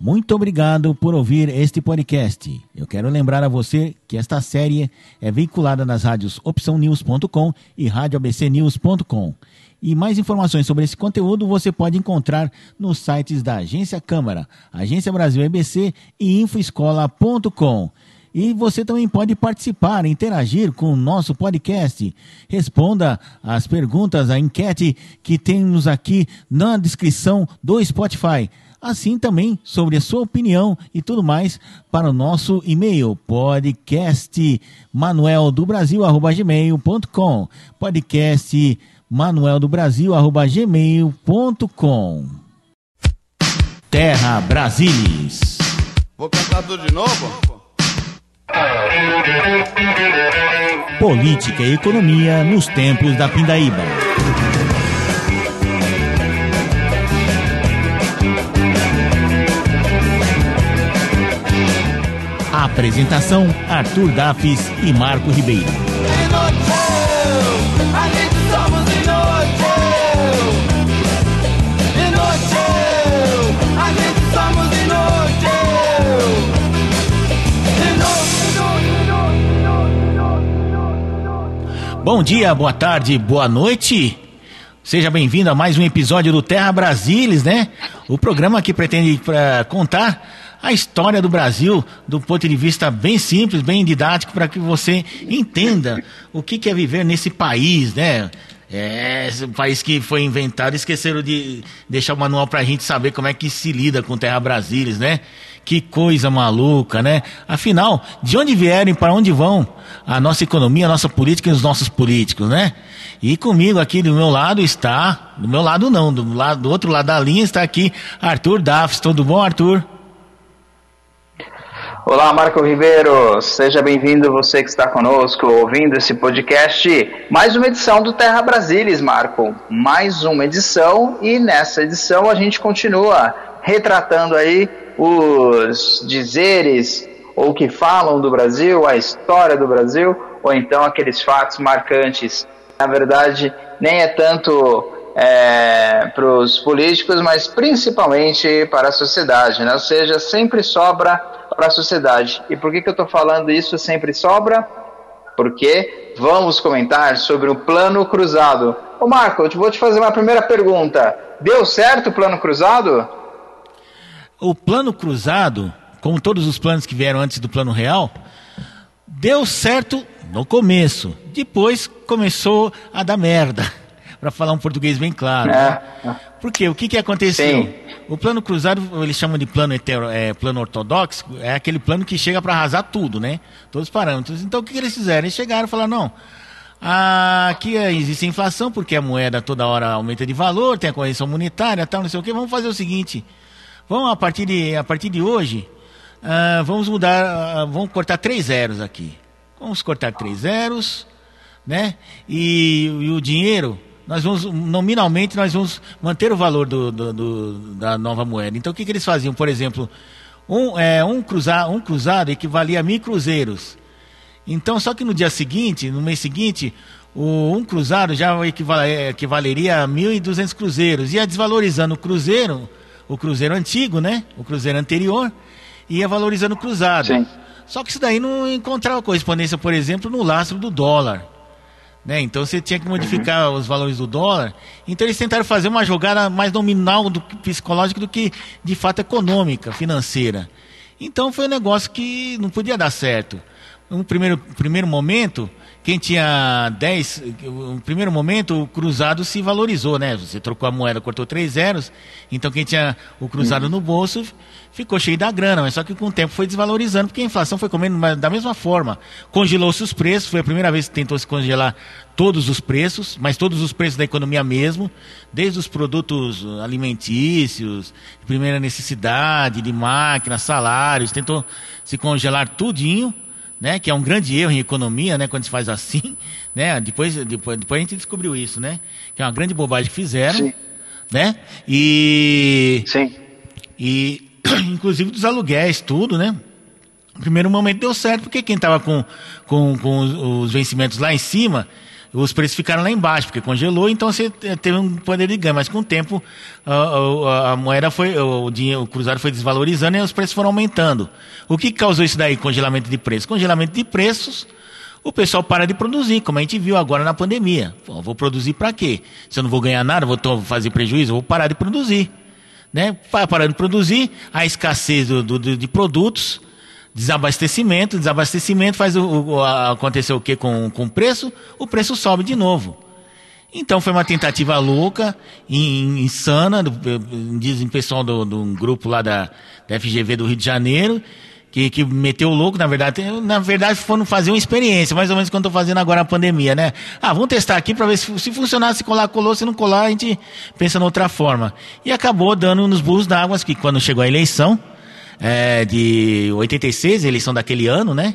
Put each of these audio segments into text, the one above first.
Muito obrigado por ouvir este podcast. Eu quero lembrar a você que esta série é veiculada nas rádios opçãonews.com e radioabcnews.com. E mais informações sobre esse conteúdo você pode encontrar nos sites da Agência Câmara, Agência Brasil EBC e infoescola.com. E você também pode participar, interagir com o nosso podcast. Responda as perguntas, a enquete que temos aqui na descrição do Spotify assim também sobre a sua opinião e tudo mais para o nosso e-mail podcast manuel do Brasil gmail.com podcast Terra Brasilis Vou cantar tudo de novo? Política e economia nos tempos da Pindaíba. Apresentação: Arthur Dafis e Marco Ribeiro. Bom dia, boa tarde, boa noite. Seja bem-vindo a mais um episódio do Terra Brasilis, né? O programa que pretende pra, contar a história do Brasil do ponto de vista bem simples, bem didático, para que você entenda o que, que é viver nesse país, né? É, esse país que foi inventado, esqueceram de deixar o manual para a gente saber como é que se lida com Terra Brasilis, né? Que coisa maluca, né? Afinal, de onde vieram e para onde vão a nossa economia, a nossa política e os nossos políticos, né? E comigo aqui do meu lado está, do meu lado não, do, lado, do outro lado da linha está aqui Arthur Dafs. Tudo bom, Arthur? Olá, Marco Ribeiro, seja bem-vindo você que está conosco ouvindo esse podcast. Mais uma edição do Terra Brasilis, Marco. Mais uma edição e nessa edição a gente continua retratando aí os dizeres ou que falam do Brasil, a história do Brasil, ou então aqueles fatos marcantes. Na verdade, nem é tanto é, para os políticos, mas principalmente para a sociedade, né? ou seja, sempre sobra para a sociedade. E por que, que eu estou falando isso sempre sobra? Porque vamos comentar sobre o plano cruzado. Ô Marco, eu vou te fazer uma primeira pergunta. Deu certo o plano cruzado? O plano cruzado, como todos os planos que vieram antes do plano real, deu certo no começo. Depois começou a dar merda. Para falar um português bem claro. É. Por quê? O que, que aconteceu? Sim. O plano cruzado, eles chamam de plano, hetero, é, plano ortodoxo, é aquele plano que chega para arrasar tudo, né? Todos os parâmetros. Então o que, que eles fizeram? Eles chegaram e falaram, não, aqui existe inflação porque a moeda toda hora aumenta de valor, tem a correção monetária, tal, não sei o que. Vamos fazer o seguinte, vamos a partir de, a partir de hoje, uh, vamos mudar, uh, vamos cortar três zeros aqui. Vamos cortar três zeros, né? E, e o dinheiro nós vamos, nominalmente, nós vamos manter o valor do, do, do, da nova moeda. Então, o que, que eles faziam? Por exemplo, um, é, um, cruzar, um cruzado equivalia a mil cruzeiros. Então, só que no dia seguinte, no mês seguinte, o, um cruzado já equivale, equivaleria a 1.200 cruzeiros. Ia desvalorizando o cruzeiro, o cruzeiro antigo, né? O cruzeiro anterior, ia valorizando o cruzado. Sim. Só que isso daí não encontrava correspondência, por exemplo, no lastro do dólar. Né? Então você tinha que modificar uhum. os valores do dólar. Então eles tentaram fazer uma jogada mais nominal do psicológica do que de fato econômica, financeira. Então foi um negócio que não podia dar certo. No primeiro, primeiro momento, quem tinha 10, no primeiro momento o cruzado se valorizou, né? Você trocou a moeda, cortou três zeros, então quem tinha o cruzado uhum. no bolso ficou cheio da grana, mas só que com o tempo foi desvalorizando, porque a inflação foi comendo da mesma forma. Congelou-se os preços, foi a primeira vez que tentou se congelar todos os preços, mas todos os preços da economia mesmo, desde os produtos alimentícios, de primeira necessidade, de máquinas, salários, tentou se congelar tudinho, né, que é um grande erro em economia, né, quando se faz assim, né, depois, depois, depois a gente descobriu isso, né, que é uma grande bobagem que fizeram, Sim. né, e... Sim. E inclusive dos aluguéis, tudo, né? No primeiro momento deu certo, porque quem estava com, com, com os vencimentos lá em cima os preços ficaram lá embaixo, porque congelou, então você teve um poder de ganho. Mas com o tempo, a, a, a moeda foi, o, dinheiro, o cruzado foi desvalorizando e os preços foram aumentando. O que causou isso daí, congelamento de preços? Congelamento de preços, o pessoal para de produzir, como a gente viu agora na pandemia. Pô, vou produzir para quê? Se eu não vou ganhar nada, vou fazer prejuízo, vou parar de produzir. Né? Parando de produzir, a escassez do, do, de produtos, desabastecimento, desabastecimento faz o, o, acontecer o que com, com o preço? O preço sobe de novo. Então foi uma tentativa louca, insana, dizem pessoal do, do grupo lá da, da FGV do Rio de Janeiro, que, que meteu o louco, na verdade, na verdade foram fazer uma experiência, mais ou menos quando estou fazendo agora a pandemia, né? Ah, vamos testar aqui para ver se, se funcionar, se colar, colou, se não colar, a gente pensa noutra forma. E acabou dando nos burros d'água, que quando chegou a eleição, é, de 86, a eleição daquele ano, né?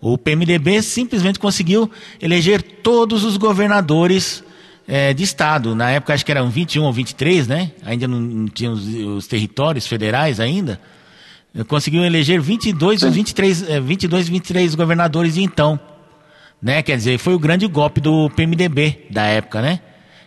O PMDB simplesmente conseguiu eleger todos os governadores é, de estado. Na época acho que eram 21 ou 23, né? Ainda não, não tinham os, os territórios federais ainda conseguiu eleger 22 ou 23, 22, 23 governadores então. Né? Quer dizer, foi o grande golpe do PMDB da época, né?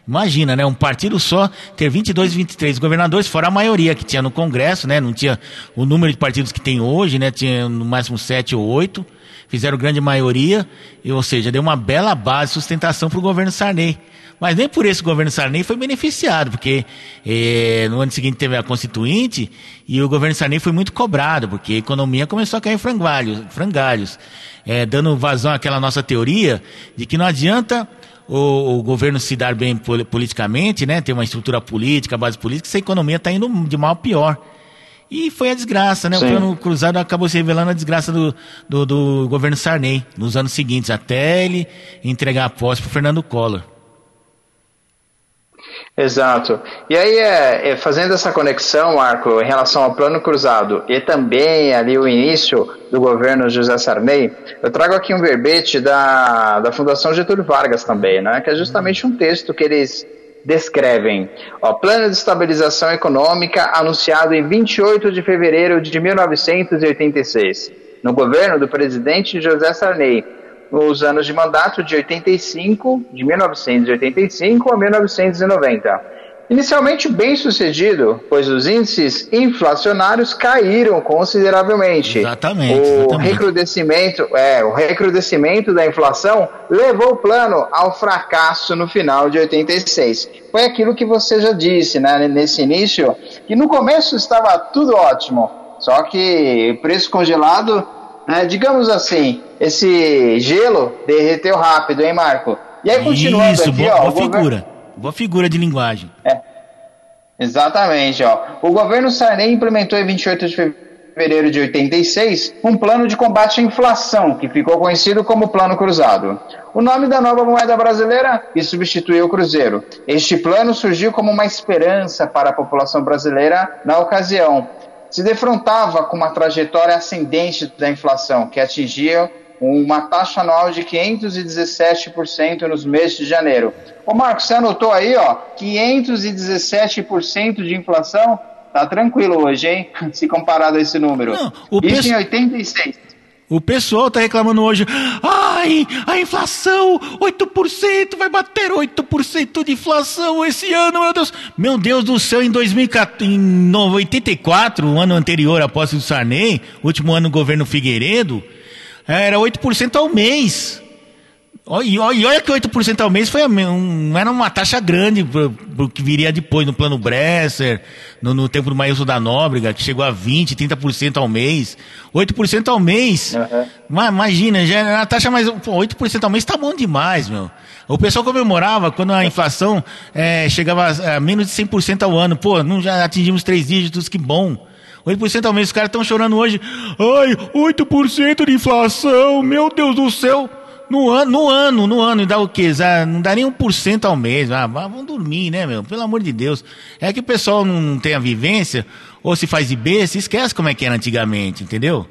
Imagina, né? Um partido só ter 22, 23 governadores, fora a maioria que tinha no Congresso, né? Não tinha o número de partidos que tem hoje, né? Tinha no máximo sete ou oito. Fizeram grande maioria, ou seja, deu uma bela base de sustentação para o governo Sarney. Mas nem por esse governo Sarney foi beneficiado, porque eh, no ano seguinte teve a Constituinte e o governo Sarney foi muito cobrado, porque a economia começou a cair em frangalhos, frangalhos eh, dando vazão àquela nossa teoria de que não adianta o, o, governo se dar bem politicamente, né, ter uma estrutura política, base política, se a economia está indo de mal a pior. E foi a desgraça, né? Sim. O plano cruzado acabou se revelando a desgraça do, do, do governo Sarney nos anos seguintes, até ele entregar a posse para Fernando Collor. Exato. E aí, é, é, fazendo essa conexão, Marco, em relação ao plano cruzado e também ali o início do governo José Sarney, eu trago aqui um verbete da, da Fundação Getúlio Vargas também, né, que é justamente um texto que eles descrevem. Ó, plano de estabilização econômica anunciado em 28 de fevereiro de 1986, no governo do presidente José Sarney, nos anos de mandato de 85, de 1985 a 1990. Inicialmente bem sucedido, pois os índices inflacionários caíram consideravelmente. Exatamente. O exatamente. recrudescimento, é, o recrudescimento da inflação levou o plano ao fracasso no final de 86. Foi aquilo que você já disse, né, nesse início, que no começo estava tudo ótimo, só que preço congelado né? Digamos assim, esse gelo derreteu rápido, hein, Marco? E aí, continuando Isso, aqui, boa, ó. Boa figura. Governo... Boa figura de linguagem. É. Exatamente, ó. O governo Sarney implementou em 28 de fevereiro de 86 um plano de combate à inflação, que ficou conhecido como Plano Cruzado. O nome da nova moeda brasileira e substituiu o cruzeiro. Este plano surgiu como uma esperança para a população brasileira na ocasião, se defrontava com uma trajetória ascendente da inflação, que atingia uma taxa anual de 517% nos meses de janeiro. Ô Marcos, você anotou aí, ó, 517% de inflação? Tá tranquilo hoje, hein? Se comparado a esse número. Não, Isso em 86. O pessoal tá reclamando hoje, ai, a inflação, 8%, vai bater 8% de inflação esse ano, meu Deus. Meu Deus do céu, em 2014, em 84, o ano anterior após o Sarney, último ano do governo Figueiredo, era 8% ao mês. E olha que 8% ao mês foi um, era uma taxa grande para o que viria depois no plano Bresser, no, no tempo do Maílson da Nóbrega, que chegou a 20%, 30% ao mês. 8% ao mês, uhum. imagina, já era a taxa mais. Pô, 8% ao mês está bom demais, meu. O pessoal comemorava quando a inflação é, chegava a menos de 100% ao ano. Pô, não já atingimos três dígitos, que bom. 8% ao mês, os caras estão chorando hoje. Ai, 8% de inflação, meu Deus do céu. No ano, no ano, no ano, e dá o quê? Não dá nem 1% ao mês. Ah, vamos dormir, né, meu? Pelo amor de Deus. É que o pessoal não tem a vivência, ou se faz de besta, esquece como é que era antigamente, entendeu?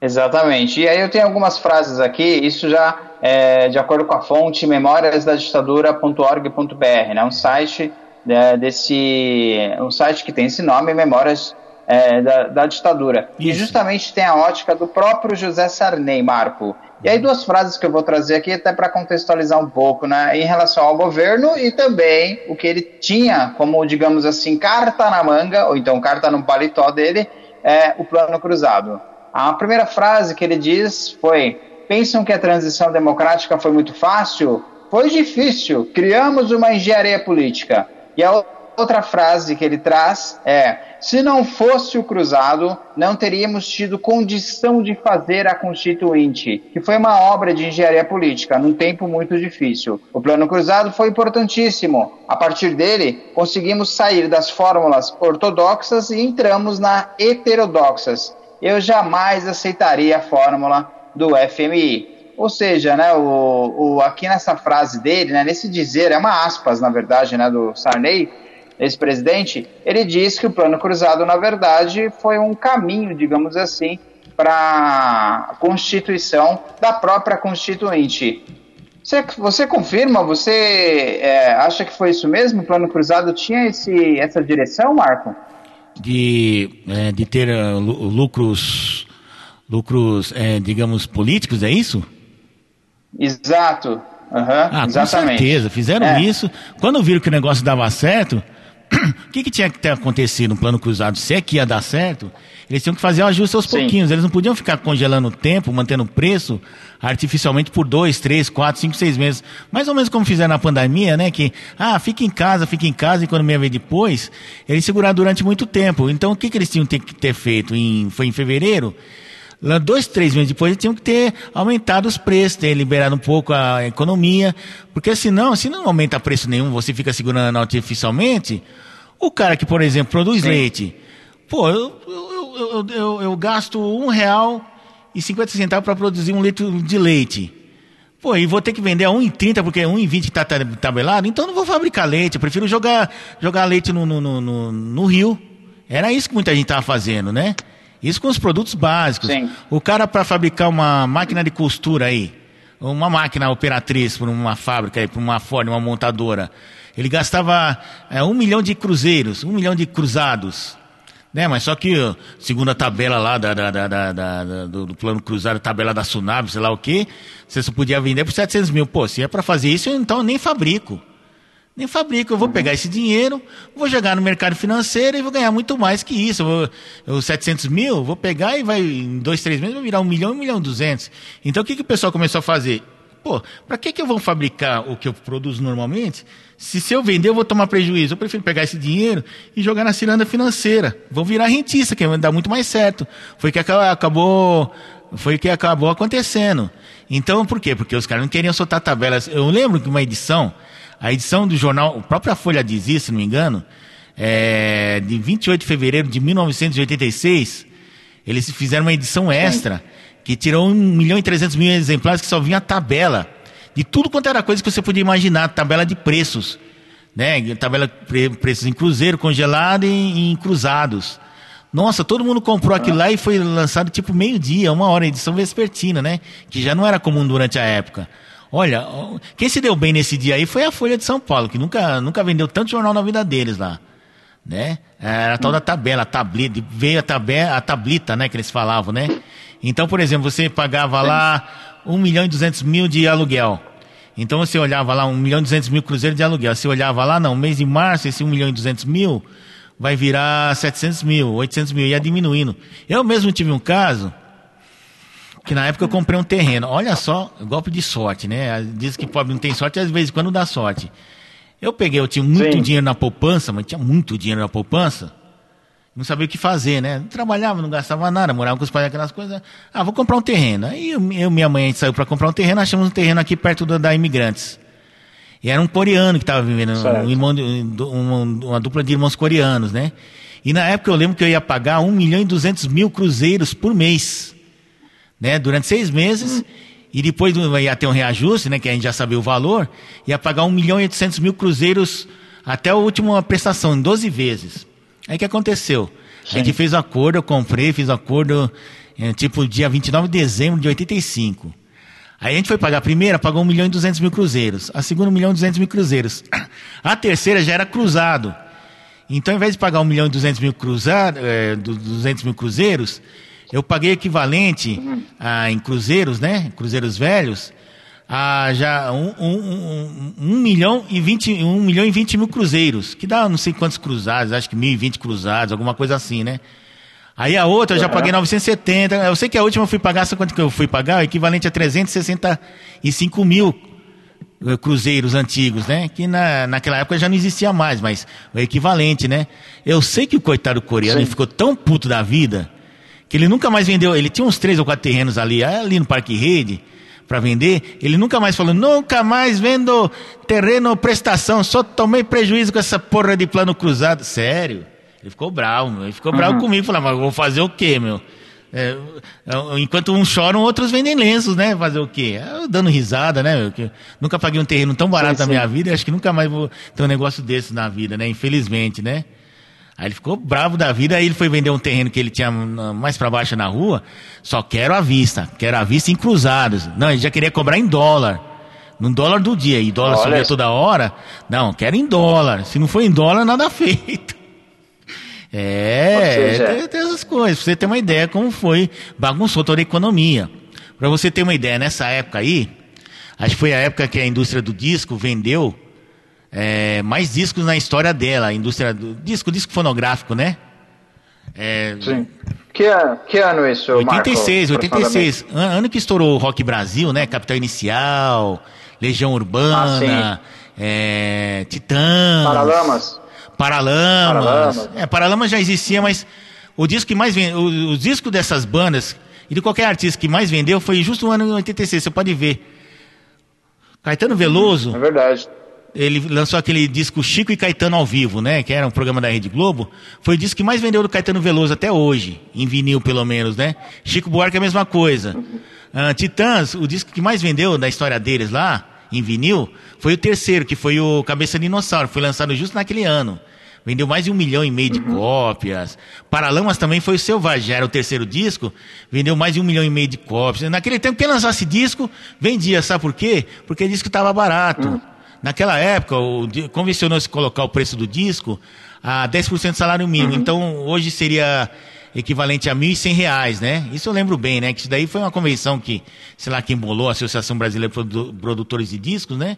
Exatamente. E aí eu tenho algumas frases aqui, isso já é de acordo com a fonte memóriasdaditadura.org.br, né? Um site é, desse, um site que tem esse nome, Memórias é, da, da, ditadura. Isso. E justamente tem a ótica do próprio José Sarney, Marco. E aí duas frases que eu vou trazer aqui até para contextualizar um pouco, né, em relação ao governo e também o que ele tinha como, digamos assim, carta na manga, ou então carta no paletó dele, é o plano cruzado. A primeira frase que ele diz foi: "Pensam que a transição democrática foi muito fácil? Foi difícil. Criamos uma engenharia política." E a outra frase que ele traz é: se não fosse o cruzado, não teríamos tido condição de fazer a Constituinte, que foi uma obra de engenharia política num tempo muito difícil. O plano cruzado foi importantíssimo. A partir dele, conseguimos sair das fórmulas ortodoxas e entramos na heterodoxas. Eu jamais aceitaria a fórmula do FMI. Ou seja, né, o, o, aqui nessa frase dele, né, nesse dizer, é uma aspas, na verdade, né, do Sarney, ex-presidente, ele diz que o plano cruzado, na verdade, foi um caminho, digamos assim, para a constituição da própria Constituinte. Você, você confirma? Você é, acha que foi isso mesmo? O plano cruzado tinha esse, essa direção, Marco? De, é, de ter uh, lucros, lucros é, digamos, políticos, é isso? Exato. Uhum, ah, exatamente. com certeza, fizeram é. isso. Quando viram que o negócio dava certo, o que, que, tinha que ter acontecido no plano cruzado? Se é que ia dar certo, eles tinham que fazer o ajuste aos Sim. pouquinhos. Eles não podiam ficar congelando o tempo, mantendo o preço artificialmente por dois, três, quatro, cinco, seis meses. Mais ou menos como fizeram na pandemia, né? Que, ah, fica em casa, fica em casa, e quando meia vez depois, eles seguraram durante muito tempo. Então, o que, que eles tinham que ter feito? Em, foi em fevereiro? Lá, dois, três meses depois, eles tinham que ter aumentado os preços, ter liberado um pouco a economia, porque senão, se não aumenta preço nenhum, você fica segurando artificialmente, o cara que, por exemplo, produz Sim. leite, pô, eu, eu, eu, eu, gasto um real e cinquenta centavos para produzir um litro de leite. Pô, e vou ter que vender a 1,30 porque é 1,20 que está tabelado, então não vou fabricar leite, eu prefiro jogar, jogar leite no, no, no, no rio. Era isso que muita gente estava fazendo, né? Isso com os produtos básicos. Sim. O cara para fabricar uma máquina de costura aí, uma máquina operatriz para uma fábrica, para uma Ford, uma montadora, ele gastava é, um milhão de cruzeiros, um milhão de cruzados. Né, mas só que, segundo a tabela lá da, da, da, da do, do, plano cruzado, tabela da Sunab, sei lá o que, você só podia vender por 700 mil. Pô, se é para fazer isso, então eu nem fabrico. Nem fabrico, eu vou pegar esse dinheiro, vou jogar no mercado financeiro e vou ganhar muito mais que isso. Vou, eu, 700 mil, vou pegar e vai, em dois, três meses, vai virar um milhão, um milhão e duzentos. Então o que, que o pessoal começou a fazer? Pô, para que, que eu vou fabricar o que eu produzo normalmente? Se, se eu vender, eu vou tomar prejuízo. Eu prefiro pegar esse dinheiro e jogar na ciranda financeira. Vou virar rentista, que vai dar muito mais certo. Foi que acabou, foi que acabou acontecendo. Então, por quê? Porque os caras não queriam soltar tabelas. Eu lembro que uma edição, a edição do jornal, a própria Folha diz isso, se não me engano, é, de 28 de fevereiro de 1986, eles fizeram uma edição extra que tirou 1 milhão e 300 mil exemplares que só vinha a tabela de tudo quanto era coisa que você podia imaginar, tabela de preços, né? Tabela de preços em cruzeiro, congelado e em cruzados. Nossa, todo mundo comprou aquilo lá e foi lançado tipo meio-dia, uma hora, edição vespertina, né? Que já não era comum durante a época. Olha, quem se deu bem nesse dia aí foi a Folha de São Paulo, que nunca, nunca vendeu tanto jornal na vida deles lá. Né? Era a tal da tabela, a tablita, veio a, tabela, a tablita, né, que eles falavam, né? Então, por exemplo, você pagava lá 1 milhão e 200 mil de aluguel. Então você olhava lá 1 milhão e 200 mil cruzeiros de aluguel. Você olhava lá, não, mês de março, esse 1 milhão e 200 mil vai virar 700 mil, 800 mil, ia diminuindo. Eu mesmo tive um caso que na época eu comprei um terreno. Olha só, golpe de sorte, né? Diz que pobre não tem sorte, às vezes quando dá sorte. Eu peguei, eu tinha muito Sim. dinheiro na poupança, mas tinha muito dinheiro na poupança. Não sabia o que fazer, né? Não trabalhava, não gastava nada, morava com os pais, aquelas coisas. Ah, vou comprar um terreno. Aí eu, e minha mãe, a gente saiu para comprar um terreno, achamos um terreno aqui perto da, da Imigrantes. E era um coreano que estava vivendo, um irmão, uma, uma dupla de irmãos coreanos, né? E na época eu lembro que eu ia pagar 1 milhão e 200 mil cruzeiros por mês, né? Durante seis meses. Hum. E depois ia ter um reajuste, né? Que a gente já sabia o valor. Ia pagar 1 milhão e 800 mil cruzeiros até a última prestação, em 12 vezes. Aí o que aconteceu? Sim. A gente fez o acordo, eu comprei, fiz o acordo, é, tipo, dia 29 de dezembro de 85. Aí a gente foi pagar a primeira, pagou 1 milhão e 200 mil cruzeiros. A segunda, 1 milhão e 200 mil cruzeiros. A terceira já era cruzado. Então, ao invés de pagar 1 milhão e 200 mil, cruzado, é, 200 mil cruzeiros, eu paguei equivalente a, em cruzeiros, né? Cruzeiros velhos, a já um, um, um, um milhão e 20, um milhão e 20 mil cruzeiros, que dá não sei quantos cruzados, acho que 1.020 cruzados, alguma coisa assim, né? Aí a outra eu já paguei 970. Eu sei que a última eu fui pagar, sabe quanto que eu fui pagar? O equivalente a 365 mil eh, cruzeiros antigos, né? Que na, naquela época já não existia mais, mas o equivalente, né? Eu sei que o coitado coreano ficou tão puto da vida que ele nunca mais vendeu. Ele tinha uns três ou quatro terrenos ali, ali no Parque Rede para vender. Ele nunca mais falou, nunca mais vendo terreno prestação, só tomei prejuízo com essa porra de plano cruzado. Sério? Ele ficou bravo, meu. ele ficou bravo comigo, falou, mas eu vou fazer o quê, meu? É, é, enquanto uns choram, outros vendem lenços, né? Fazer o quê? Eu dando risada, né? Eu, nunca paguei um terreno tão barato sim, na minha vida, acho que nunca mais vou ter um negócio desse na vida, né? Infelizmente, né? Aí ele ficou bravo da vida, aí ele foi vender um terreno que ele tinha mais para baixo na rua, só quero à vista, quero à vista em cruzados. Não, ele já queria cobrar em dólar. No dólar do dia, e dólar Olha subia toda hora. Não, quero em dólar. Se não for em dólar, nada feito. É, seja... tem, tem, essas coisas. Pra você ter uma ideia como foi, bagunçou toda a economia. Para você ter uma ideia, nessa época aí, acho que foi a época que a indústria do disco vendeu é, mais discos na história dela, a indústria do disco, disco fonográfico, né? É, Sim. Que, que ano isso, 86, Marco, 86. Ano que estourou o Rock Brasil, né? Capital Inicial, Legião Urbana, ah, é, Titãs. Paralamas. Paralamas. Paralamas. É, Paralamas já existia, mas o disco que mais vendeu, o, o, disco dessas bandas e de qualquer artista que mais vendeu foi justo no ano de 86, você pode ver. Caetano Veloso. É verdade. Ele lançou aquele disco Chico e Caetano ao vivo, né? Que era um programa da Rede Globo. Foi o disco que mais vendeu do Caetano Veloso até hoje, em vinil pelo menos, né? Chico Buarque é a mesma coisa. Uh, Titãs, o disco que mais vendeu da história deles lá, em vinil, foi o terceiro, que foi o Cabeça de Dinossauro. Foi lançado justo naquele ano. Vendeu mais de um milhão e meio de uhum. cópias. Paralamas também foi o Selvagem, era o terceiro disco. Vendeu mais de um milhão e meio de cópias. Naquele tempo, quem lançasse disco, vendia. Sabe por quê? Porque o disco estava barato. Uhum. Naquela época, convencionou-se colocar o preço do disco a 10% do salário mínimo. Uhum. Então, hoje seria equivalente a R$ 1.100, né? Isso eu lembro bem, né? Que isso daí foi uma convenção que, sei lá, quem bolou, a Associação Brasileira de Produtores de Discos, né?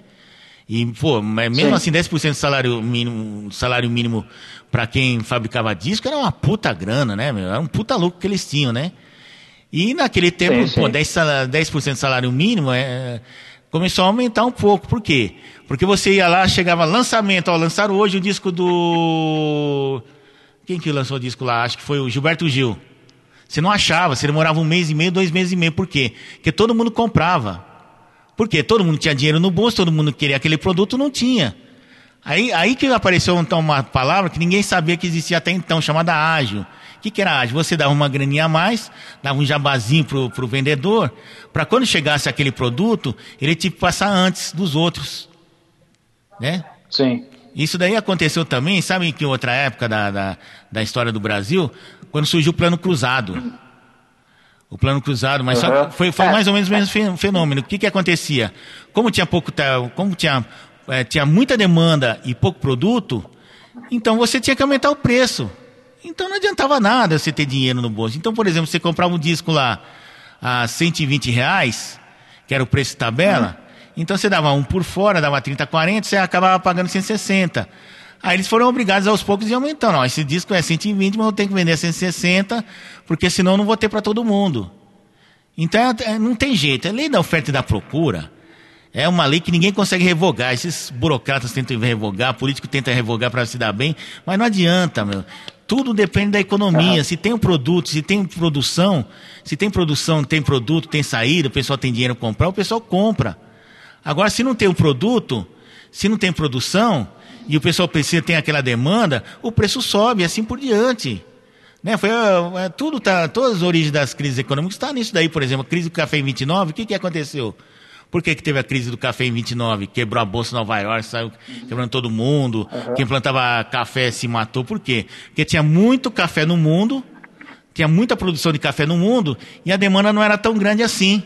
E, pô, mesmo Sim. assim, 10% do salário mínimo, salário mínimo para quem fabricava disco era uma puta grana, né, meu? Era um puta lucro que eles tinham, né? E naquele tempo, sim, pô, 10%, 10 do salário mínimo é, começou a aumentar um pouco. Por quê? Porque você ia lá, chegava lançamento, ó, lançaram hoje o disco do. Quem que lançou o disco lá? Acho que foi o Gilberto Gil. Você não achava, você demorava um mês e meio, dois meses e meio. Por quê? Porque todo mundo comprava. Porque todo mundo tinha dinheiro no bolso, todo mundo queria aquele produto, não tinha. Aí, aí que apareceu então uma palavra que ninguém sabia que existia até então, chamada ágil. O que, que era ágil? Você dava uma graninha a mais, dava um jabazinho pro, pro vendedor, para quando chegasse aquele produto, ele tinha que passar antes dos outros. Né? Sim. Isso daí aconteceu também, sabe em que outra época da, da, da história do Brasil? Quando surgiu o plano cruzado. O plano cruzado, mas uhum. foi, foi é. mais ou menos o mesmo fenômeno. O que, que acontecia? Como tinha pouco, como tinha, é, tinha muita demanda e pouco produto, então você tinha que aumentar o preço. Então não adiantava nada você ter dinheiro no bolso. Então, por exemplo, você comprava um disco lá a 120 reais, que era o preço de tabela, uhum. então você dava um por fora, dava 30, 40, você acabava pagando 160. Aí eles foram obrigados aos poucos a aumentar. Não, esse disco é 120, mas eu tenho que vender a 160, porque senão eu não vou ter para todo mundo. Então é, é, não tem jeito. A lei da oferta e da procura é uma lei que ninguém consegue revogar. Esses burocratas tentam revogar, político tenta revogar para se dar bem, mas não adianta, meu. Tudo depende da economia. Se tem um produto, se tem produção, se tem produção, tem produto, tem saída, o pessoal tem dinheiro para comprar, o pessoal compra. Agora, se não tem um produto, se não tem produção, e o pessoal precisa, tem aquela demanda, o preço sobe, e assim por diante. Né? Foi, é, tudo tá, todas as origens das crises econômicas estão tá nisso daí, por exemplo, a crise do café em 29, o que, que aconteceu? Por que, que teve a crise do café em 29? Quebrou a bolsa em Nova York, saiu quebrando todo mundo. Uhum. Quem plantava café se matou. Por quê? Porque tinha muito café no mundo, tinha muita produção de café no mundo, e a demanda não era tão grande assim.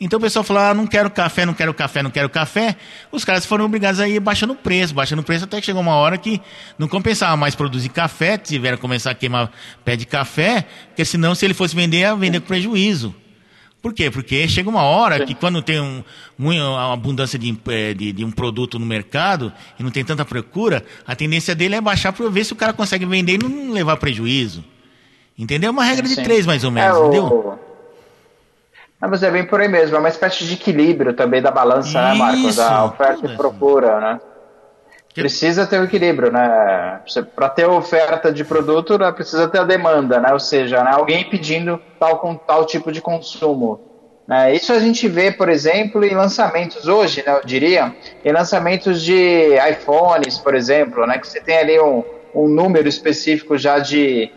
Então o pessoal falou: ah, não quero café, não quero café, não quero café. Os caras foram obrigados a ir baixando o preço, baixando o preço até que chegou uma hora que não compensava mais produzir café, tiveram que começar a queimar pé de café, porque senão, se ele fosse vender, ia vender com prejuízo. Por quê? Porque chega uma hora que quando tem um, uma abundância de, eh, de, de, um produto no mercado e não tem tanta procura, a tendência dele é baixar para ver se o cara consegue vender e não levar prejuízo. Entendeu? É uma regra de três, mais ou menos, é, entendeu? Não, mas é bem por aí mesmo, é uma espécie de equilíbrio também da balança, Isso, né, Marcos? Da oferta e procura, né? Precisa ter o um equilíbrio, né? Para ter oferta de produto, né, precisa ter a demanda, né? Ou seja, né, alguém pedindo tal, com, tal tipo de consumo. Né? Isso a gente vê, por exemplo, em lançamentos hoje, né, eu diria, em lançamentos de iPhones, por exemplo, né? Que você tem ali um, um número específico já de,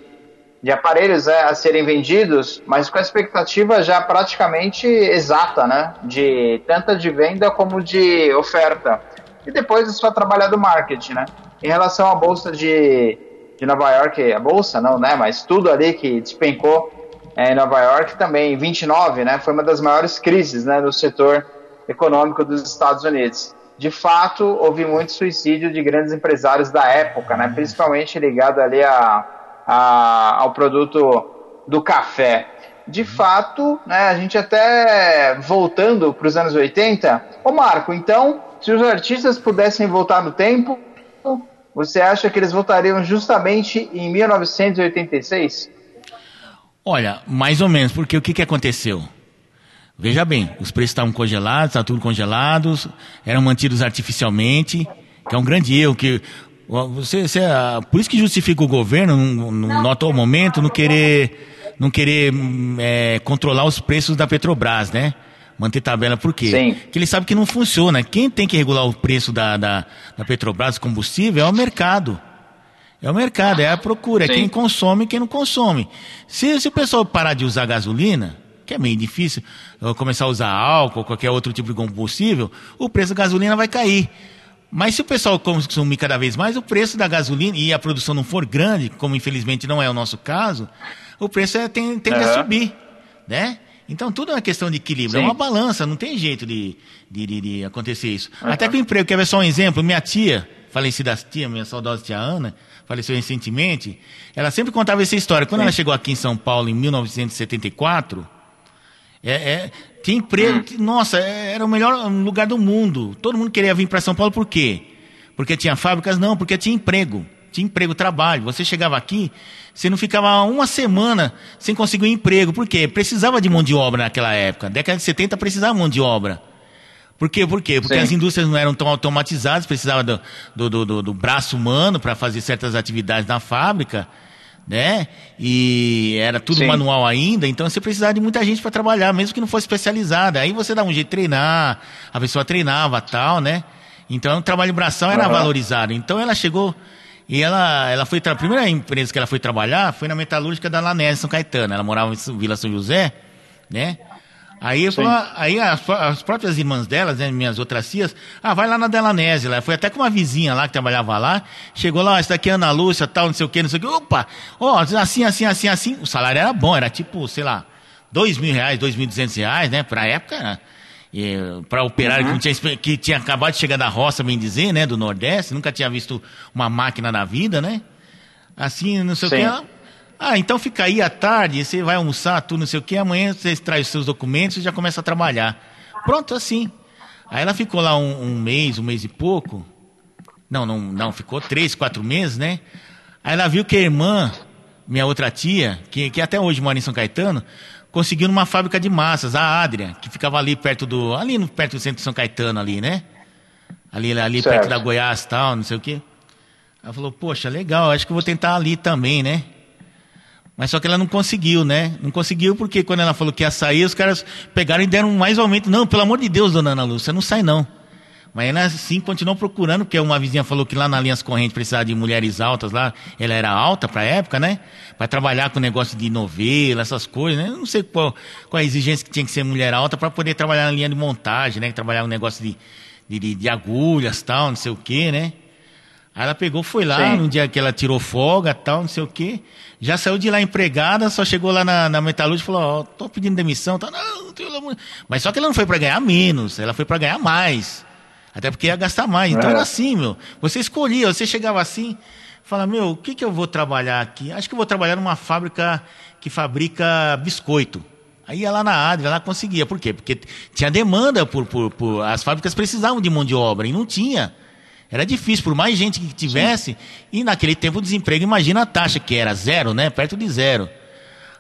de aparelhos né, a serem vendidos, mas com a expectativa já praticamente exata, né? De tanto de venda como de oferta e depois é só trabalhar do marketing, né? Em relação à bolsa de, de Nova York, a bolsa não, né? Mas tudo ali que despencou é, em Nova York também, 29, né? Foi uma das maiores crises, né? Do setor econômico dos Estados Unidos. De fato, houve muito suicídio de grandes empresários da época, né? Principalmente ligado ali a, a ao produto do café. De fato, né, a gente até voltando para os anos 80, ô Marco, então se os artistas pudessem voltar no tempo, você acha que eles voltariam justamente em 1986? Olha, mais ou menos, porque o que, que aconteceu? Veja bem, os preços estavam congelados, estavam tudo congelados, eram mantidos artificialmente, que é um grande erro que você, você por isso que justifica o governo, no, no, no atual momento, não querer, não querer é, controlar os preços da Petrobras, né? Manter tabela, por quê? Sim. Porque ele sabe que não funciona. Quem tem que regular o preço da, da, da Petrobras combustível é o mercado. É o mercado, é a procura, é Sim. é quem consome e quem não consome. Se, se o pessoal parar de usar gasolina, que é meio difícil, começar a usar álcool, qualquer outro tipo de combustível, o preço da gasolina vai cair. Mas se o pessoal consumir cada vez mais, o preço da gasolina e a produção não for grande, como infelizmente não é o nosso caso, o preço é, tem, tende uhum. a subir, né? Então tudo é uma questão de equilíbrio, Sim. é uma balança, não tem jeito de, de, de, de acontecer isso. Uhum. Até que o emprego, quer ver só um exemplo? Minha tia, falecida tia, minha saudosa tia Ana, faleceu recentemente, ela sempre contava essa história. Quando Sim. ela chegou aqui em São Paulo em 1974, é, é, tinha emprego, hum. que, nossa, é, era o melhor lugar do mundo. Todo mundo queria vir para São Paulo por quê? Porque tinha fábricas? Não, porque tinha emprego tinha emprego, trabalho. Você chegava aqui, você não ficava uma semana sem conseguir um emprego. Por quê? Precisava de mão de obra naquela época. Década de 70 precisava de mão de obra. Por quê? Por quê? Porque Sim. as indústrias não eram tão automatizadas, precisava do, do, do, do braço humano para fazer certas atividades na fábrica, né? E era tudo Sim. manual ainda, então você precisava de muita gente para trabalhar, mesmo que não fosse especializada. Aí você dá um jeito de treinar, a pessoa treinava tal, né? Então o trabalho braçal era uhum. valorizado. Então ela chegou e ela, ela foi, a primeira empresa que ela foi trabalhar foi na metalúrgica da Lanese, São Caetano. Ela morava em Vila São José, né? Aí, falou, aí as, as, próprias irmãs delas, né, minhas outras tias, ah, vai lá na Delanese. Ela foi até com uma vizinha lá que trabalhava lá. Chegou lá, essa daqui é Ana Lúcia, tal, não sei o que, não sei o que. Opa, ó, assim, assim, assim, assim. O salário era bom, era tipo, sei lá, dois mil reais, dois mil duzentos reais, né? Pra época, para operário uhum. que, tinha, que tinha acabado de chegar da roça, bem dizer, né, do Nordeste, nunca tinha visto uma máquina na vida, né? Assim, não sei Sim. o que. Ah, então fica aí à tarde, você vai almoçar, tudo, não sei o que, amanhã você traz os seus documentos e já começa a trabalhar. Pronto, assim. Aí ela ficou lá um, um mês, um mês e pouco. Não, não, não, ficou três, quatro meses, né? Aí ela viu que a irmã, minha outra tia, que, que até hoje mora em São Caetano, conseguiu numa fábrica de massas, a Adria, que ficava ali perto do. ali no, perto do centro de São Caetano, ali, né? Ali, ali perto da Goiás tal, não sei o quê. Ela falou, poxa, legal, acho que eu vou tentar ali também, né? Mas só que ela não conseguiu, né? Não conseguiu porque quando ela falou que ia sair, os caras pegaram e deram mais aumento. Não, pelo amor de Deus, dona Ana Lúcia, não sai não. Mas ela sim continuou procurando, porque uma vizinha falou que lá na Linhas Correntes precisava de mulheres altas lá. Ela era alta para a época, né? Para trabalhar com negócio de novela, essas coisas, né? Eu não sei qual, qual a exigência que tinha que ser mulher alta para poder trabalhar na linha de montagem, né? Trabalhar um negócio de, de, de agulhas tal, não sei o quê, né? Aí ela pegou, foi lá, Sim. no dia que ela tirou folga tal, não sei o quê. Já saiu de lá empregada, só chegou lá na, na metalúrgica e falou, ó, tô pedindo demissão, tá, não, amor- Mas só que ela não foi pra ganhar menos, ela foi pra ganhar mais. Até porque ia gastar mais. Então É. era assim, meu. Você escolhia, você chegava assim, fala, meu, o que que eu vou trabalhar aqui? Acho que eu vou trabalhar numa fábrica que fabrica biscoito. Aí ia lá na Adria, lá conseguia. Por quê? Porque tinha demanda por, por, por. As fábricas precisavam de mão de obra e não tinha. Era difícil, por mais gente que tivesse. E naquele tempo o desemprego, imagina a taxa, que era zero, né? Perto de zero.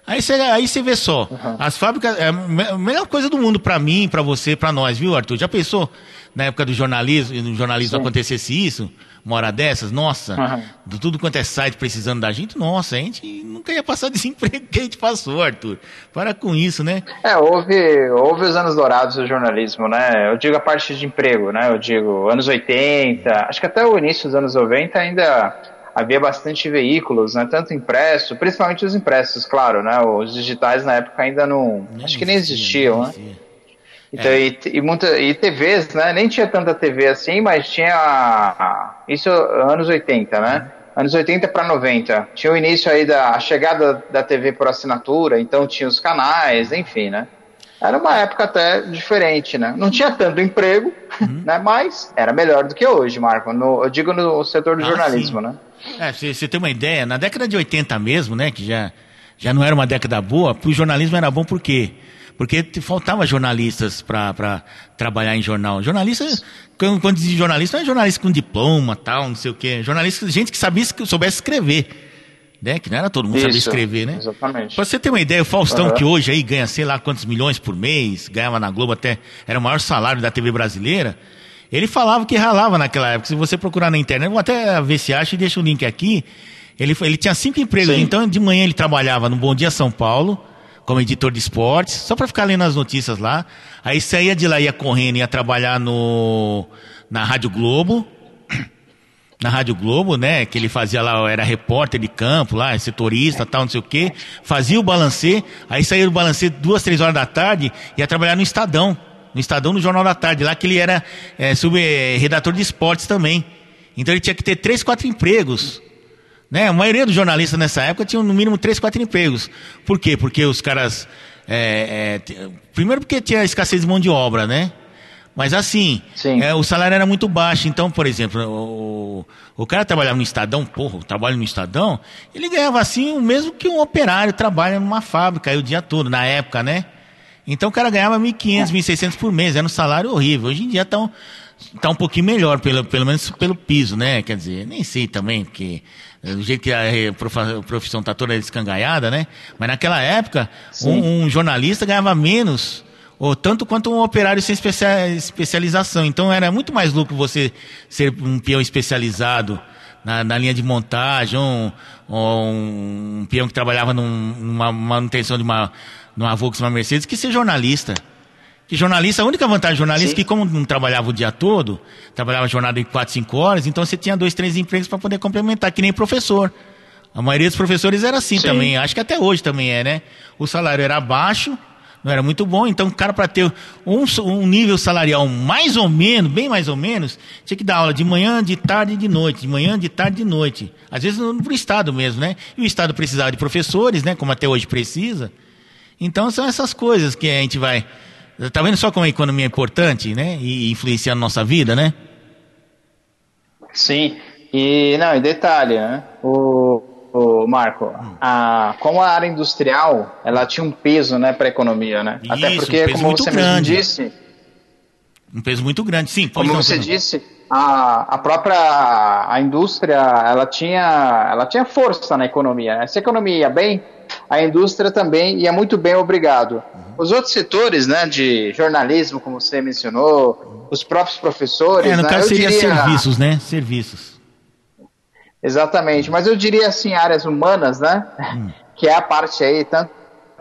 Aí você, aí vê só, as fábricas, é a me- a melhor coisa do mundo pra mim, pra você, pra nós, viu, Arthur? Já pensou na época do jornalismo, no jornalismo Sim. acontecesse isso? Uma hora dessas? Nossa, de tudo quanto é site precisando da gente, nossa, a gente nunca ia passar desemprego que a gente passou, Arthur. Para com isso, né? É, houve, houve os anos dourados do jornalismo, né? Eu digo a parte de emprego, né? Eu digo anos 80, acho que até o início dos anos 90 ainda havia bastante veículos, né? Tanto impresso, principalmente os impressos, claro, né? Os digitais na época ainda não, Nem acho que nem existia, existiam, nem né? existia. Então, É. e, e, muita, e TVs, né? Nem tinha tanta TV assim, mas tinha. Isso anos 80, né? Anos 80 para 90. Tinha o início aí da a chegada da TV por assinatura, então tinha os canais, enfim, né? Era uma época até diferente, né? Não tinha tanto emprego, Uhum. né? Mas era melhor do que hoje, Marco. No- eu digo no setor do Ah, jornalismo, sim. né? É, você, tem uma ideia, na década de 80 mesmo, né, que já, já não era uma década boa, pro jornalismo era bom por quê? Porque faltava jornalistas para trabalhar em jornal. Jornalista, quando, quando diz jornalista, não é jornalista com diploma, tal, não sei o quê. Jornalista, gente que sabia, que soubesse escrever. Né? Que não era todo mundo sabia Isso, escrever, né? exatamente. Pra você ter uma ideia, o Faustão, Aham. que hoje aí ganha sei lá quantos milhões por mês, ganhava na Globo até, era o maior salário da TV brasileira, ele falava que ralava naquela época. Se você procurar na internet, vou até ver se acha e deixa o link aqui. Ele, ele tinha cinco empregos, Sim. então de manhã ele trabalhava no Bom Dia São Paulo, como editor de esportes, só para ficar lendo as notícias lá. Aí saía de lá, ia correndo, ia trabalhar no, na Rádio Globo, na Rádio Globo, né? Que ele fazia lá, era repórter de campo lá, setorista, tal, não sei o quê. Fazia o balancê, aí saía do balancê duas, três horas da tarde, ia trabalhar no Estadão. No Estadão, no Jornal da Tarde, lá que ele era é, sub, é, redator de esportes também. Então ele tinha que ter três, quatro empregos. Né? A maioria dos jornalistas nessa época tinham no mínimo três, quatro empregos. Por quê? Porque os caras. é, é, primeiro porque tinha escassez de mão de obra, né? Mas assim, Sim. é, o salário era muito baixo. Então, por exemplo, o, o cara trabalhava no Estadão, porra, o trabalho no Estadão, ele ganhava assim o mesmo que um operário trabalha numa fábrica aí o dia todo, na época, né? Então o cara ganhava 1.500, 1.600 por mês, era um salário horrível. Hoje em dia tá um, tá um pouquinho melhor, pelo, pelo menos pelo piso, né? Quer dizer, nem sei também, porque é, do jeito que a a profissão tá toda escangaiada, né? Mas naquela época, um, um jornalista ganhava menos, ou tanto quanto um operário sem especia- especialização. Então era muito mais lucro você ser um peão especializado na, na linha de montagem, um, ou um peão que trabalhava num- numa manutenção de uma, numa Volkswagen uma Mercedes, que ser jornalista. Que jornalista, a única vantagem do jornalista é que como não trabalhava o dia todo, trabalhava jornada de 4, 5 horas, então você tinha dois, três empregos para poder complementar, que nem professor. A maioria dos professores era assim Sim. também, acho que até hoje também é, né? O salário era baixo, não era muito bom, então o cara para ter um, um nível salarial mais ou menos, bem mais ou menos, tinha que dar aula de manhã, de tarde e de noite, de manhã, de tarde e de noite. Às vezes no, pro Estado mesmo, né? E o Estado precisava de professores, né? Como até hoje precisa. Então são essas coisas que a gente vai. Tá vendo só como a economia é importante, né? E influencia na nossa vida, né? Sim, e não, e detalhe, né? O, o Marco, a, como a área industrial, ela tinha um peso, né, para a economia, né? Isso, Até um porque, peso como você grande. mesmo disse, Um peso muito grande. Sim, como não, você Bruno. disse, a, a própria a indústria, ela tinha, ela tinha força na economia. Né? Se a economia ia bem, a indústria também ia muito bem, obrigado. Os outros setores, né, de jornalismo, como você mencionou, os próprios professores, É, no né, caso seria diria- serviços, né? Serviços. Exatamente, mas eu diria assim, áreas humanas, né? Que é a parte aí, tanto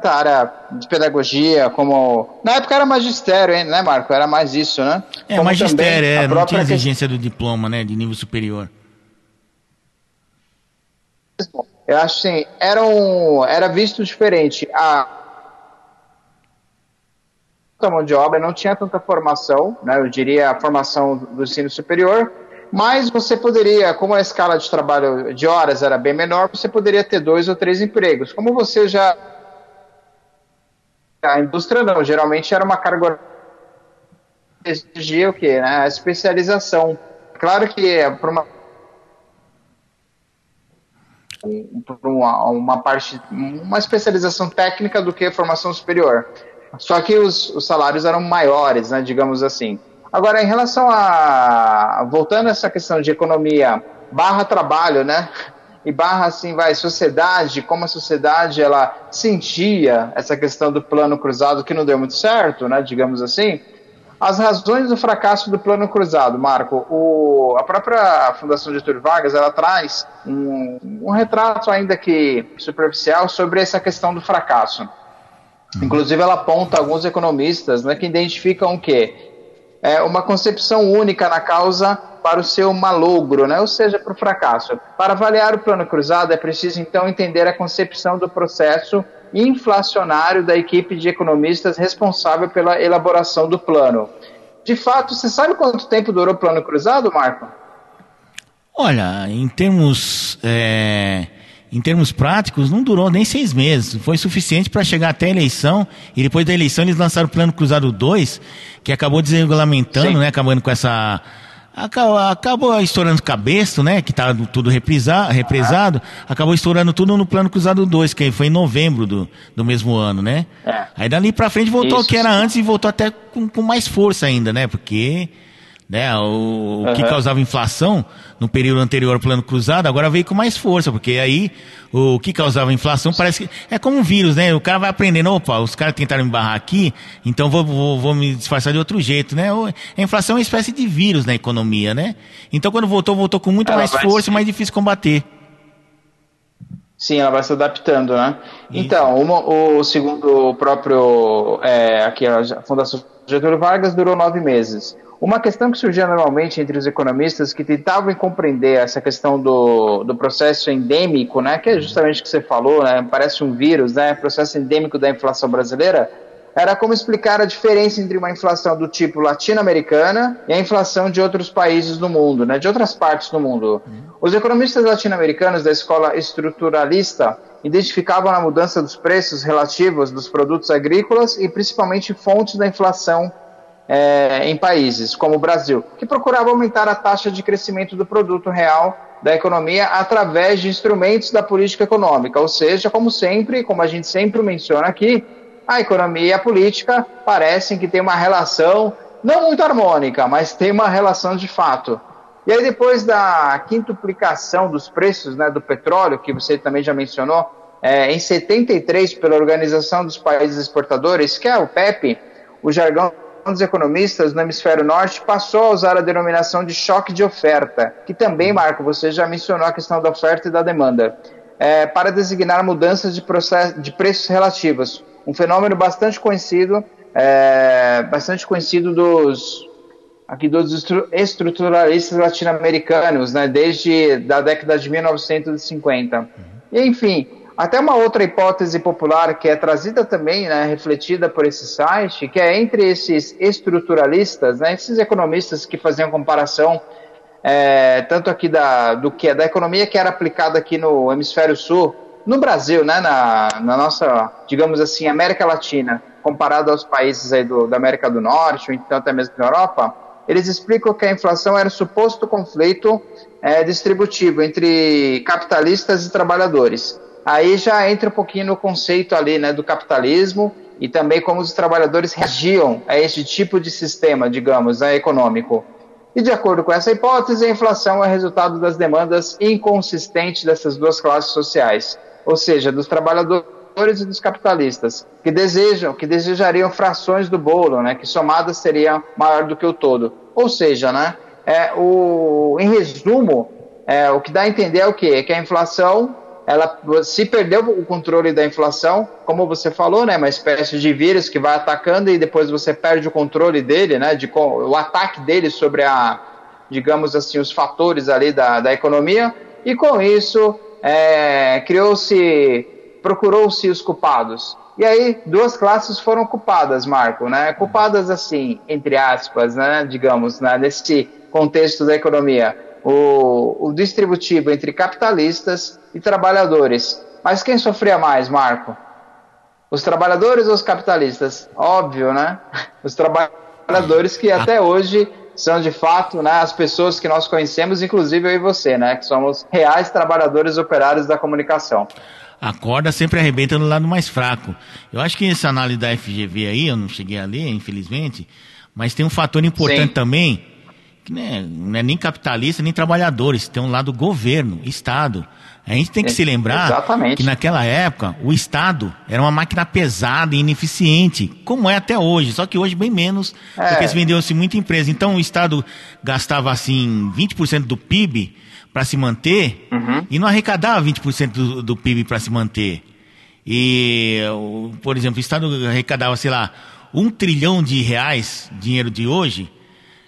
a área de pedagogia como. Na época era magistério, hein, né, Marco? Era mais isso, né? É, Como magistério, é, não tinha exigência do diploma, né? De nível superior. Eu acho assim, era, um, era visto diferente. A mão de obra não tinha tanta formação, né? Eu diria a formação do ensino superior. Mas você poderia, como a escala de trabalho de horas era bem menor, você poderia ter dois ou três empregos. Como você já. A indústria não, geralmente era uma carga exigia o quê? Né? A especialização. Claro que é para uma uma, uma parte, uma especialização técnica do que formação superior. Só que os, os salários eram maiores, né, digamos assim. Agora, em relação a. Voltando a essa questão de economia barra trabalho, né? E barra, assim, vai, sociedade, como a sociedade ela sentia essa questão do plano cruzado que não deu muito certo, né? Digamos assim. As razões do fracasso do plano cruzado, Marco, o, a própria Fundação Getúlio Vargas ela traz um, um retrato ainda que superficial sobre essa questão do fracasso. Uhum. Inclusive, ela aponta alguns economistas né, que identificam o quê? É uma concepção única na causa para o seu malogro, né? ou seja, para o fracasso. Para avaliar o plano cruzado, é preciso então entender a concepção do processo inflacionário da equipe de economistas responsável pela elaboração do plano. De fato, você sabe quanto tempo durou o plano cruzado, Marco? Olha, em termos, é, em termos práticos, não durou nem seis meses. Foi suficiente para chegar até a eleição. E depois da eleição, eles lançaram o Plano Cruzado 2, que acabou desregulamentando, né, acabando com essa acabou, acabou estourando cabeça, né? Que tá tudo reprisa, represado, acabou estourando tudo no plano cruzado 2, que foi em novembro do, do mesmo ano, né? É. Aí dali pra frente voltou Isso, o que era antes e voltou até com, com mais força ainda, né? Porque né? O, o que causava inflação no período anterior ao plano cruzado, agora veio com mais força, porque aí o que causava inflação parece que é como um vírus, né? O cara vai aprendendo, opa, os caras tentaram me barrar aqui, então vou, vou, vou me disfarçar de outro jeito, né? A inflação é uma espécie de vírus na economia, né? Então quando voltou, voltou com muito ela mais força e mais difícil combater. Sim, ela vai se adaptando, né? Isso. Então, uma, o segundo o próprio é, aqui a Fundação Getúlio Vargas durou nove meses. Uma questão que surgia normalmente entre os economistas que tentavam compreender essa questão do, do processo endêmico, né, que é justamente o que você falou, né, parece um vírus, né, processo endêmico da inflação brasileira, era como explicar a diferença entre uma inflação do tipo latino-americana e a inflação de outros países do mundo, né, de outras partes do mundo. Os economistas latino-americanos da escola estruturalista identificavam a mudança dos preços relativos dos produtos agrícolas e principalmente fontes da inflação é, em países como o Brasil, que procurava aumentar a taxa de crescimento do produto real da economia através de instrumentos da política econômica. Ou seja, como sempre, como a gente sempre menciona aqui, a economia e a política parecem que têm uma relação não muito harmônica, mas tem uma relação de fato. E aí, depois da quintuplicação dos preços né, do petróleo, que você também já mencionou, é, em 73 pela Organização dos Países Exportadores, que é o PEP, o jargão dos economistas no hemisfério norte passou a usar a denominação de choque de oferta, que também, Marco, você já mencionou a questão da oferta e da demanda, é, para designar mudanças de, processo, de preços relativos, um fenômeno bastante conhecido, é, bastante conhecido dos aqui dos estruturalistas latino-americanos, né, desde da década de 1950. E, enfim, até uma outra hipótese popular que é trazida também, né, refletida por esse site, que é entre esses estruturalistas, né, esses economistas que faziam comparação é, tanto aqui da, do que é da economia que era aplicada aqui no hemisfério sul, no Brasil, né, na, na nossa, digamos assim, América Latina, comparado aos países aí do, da América do Norte, ou então até mesmo da Europa, eles explicam que a inflação era um suposto conflito é, distributivo entre capitalistas e trabalhadores aí já entra um pouquinho no conceito ali, né, do capitalismo e também como os trabalhadores reagiam a esse tipo de sistema, digamos, né, econômico. E de acordo com essa hipótese, a inflação é resultado das demandas inconsistentes dessas duas classes sociais, ou seja, dos trabalhadores e dos capitalistas, que desejam, que desejariam frações do bolo, né, que somadas seriam maior do que o todo. Ou seja, né, é o, em resumo, é, o que dá a entender é o quê? É que a inflação ela se perdeu o controle da inflação, como você falou, né, uma espécie de vírus que vai atacando e depois você perde o controle dele, né, de o ataque dele sobre a, digamos assim, os fatores ali da, da economia. E com isso é, criou-se, procurou-se os culpados. E aí duas classes foram culpadas, Marco, né, culpadas assim, entre aspas, né, digamos, né, nesse contexto da economia, o, o distributivo entre capitalistas e trabalhadores. Mas quem sofria mais, Marco? Os trabalhadores ou os capitalistas? Óbvio, né? Os trabalhadores que até hoje são de fato né, as pessoas que nós conhecemos, inclusive eu e você, né? Que somos reais trabalhadores operários da comunicação. A corda sempre arrebenta no lado mais fraco. Eu acho que essa análise da FGV aí, eu não cheguei a ler, infelizmente, mas tem um fator importante Sim. também, que não é, nem capitalista, nem trabalhadores, tem um lado governo, Estado. A gente tem que É, se lembrar exatamente. que naquela época o Estado era uma máquina pesada e ineficiente, como é até hoje, só que hoje bem menos, É. porque se vendeu-se muita empresa. Então o Estado gastava assim 20% do PIB para se manter Uhum. e não arrecadava 20% do, do PIB para se manter. E, por exemplo, o Estado arrecadava, sei lá, um trilhão de reais, dinheiro de hoje,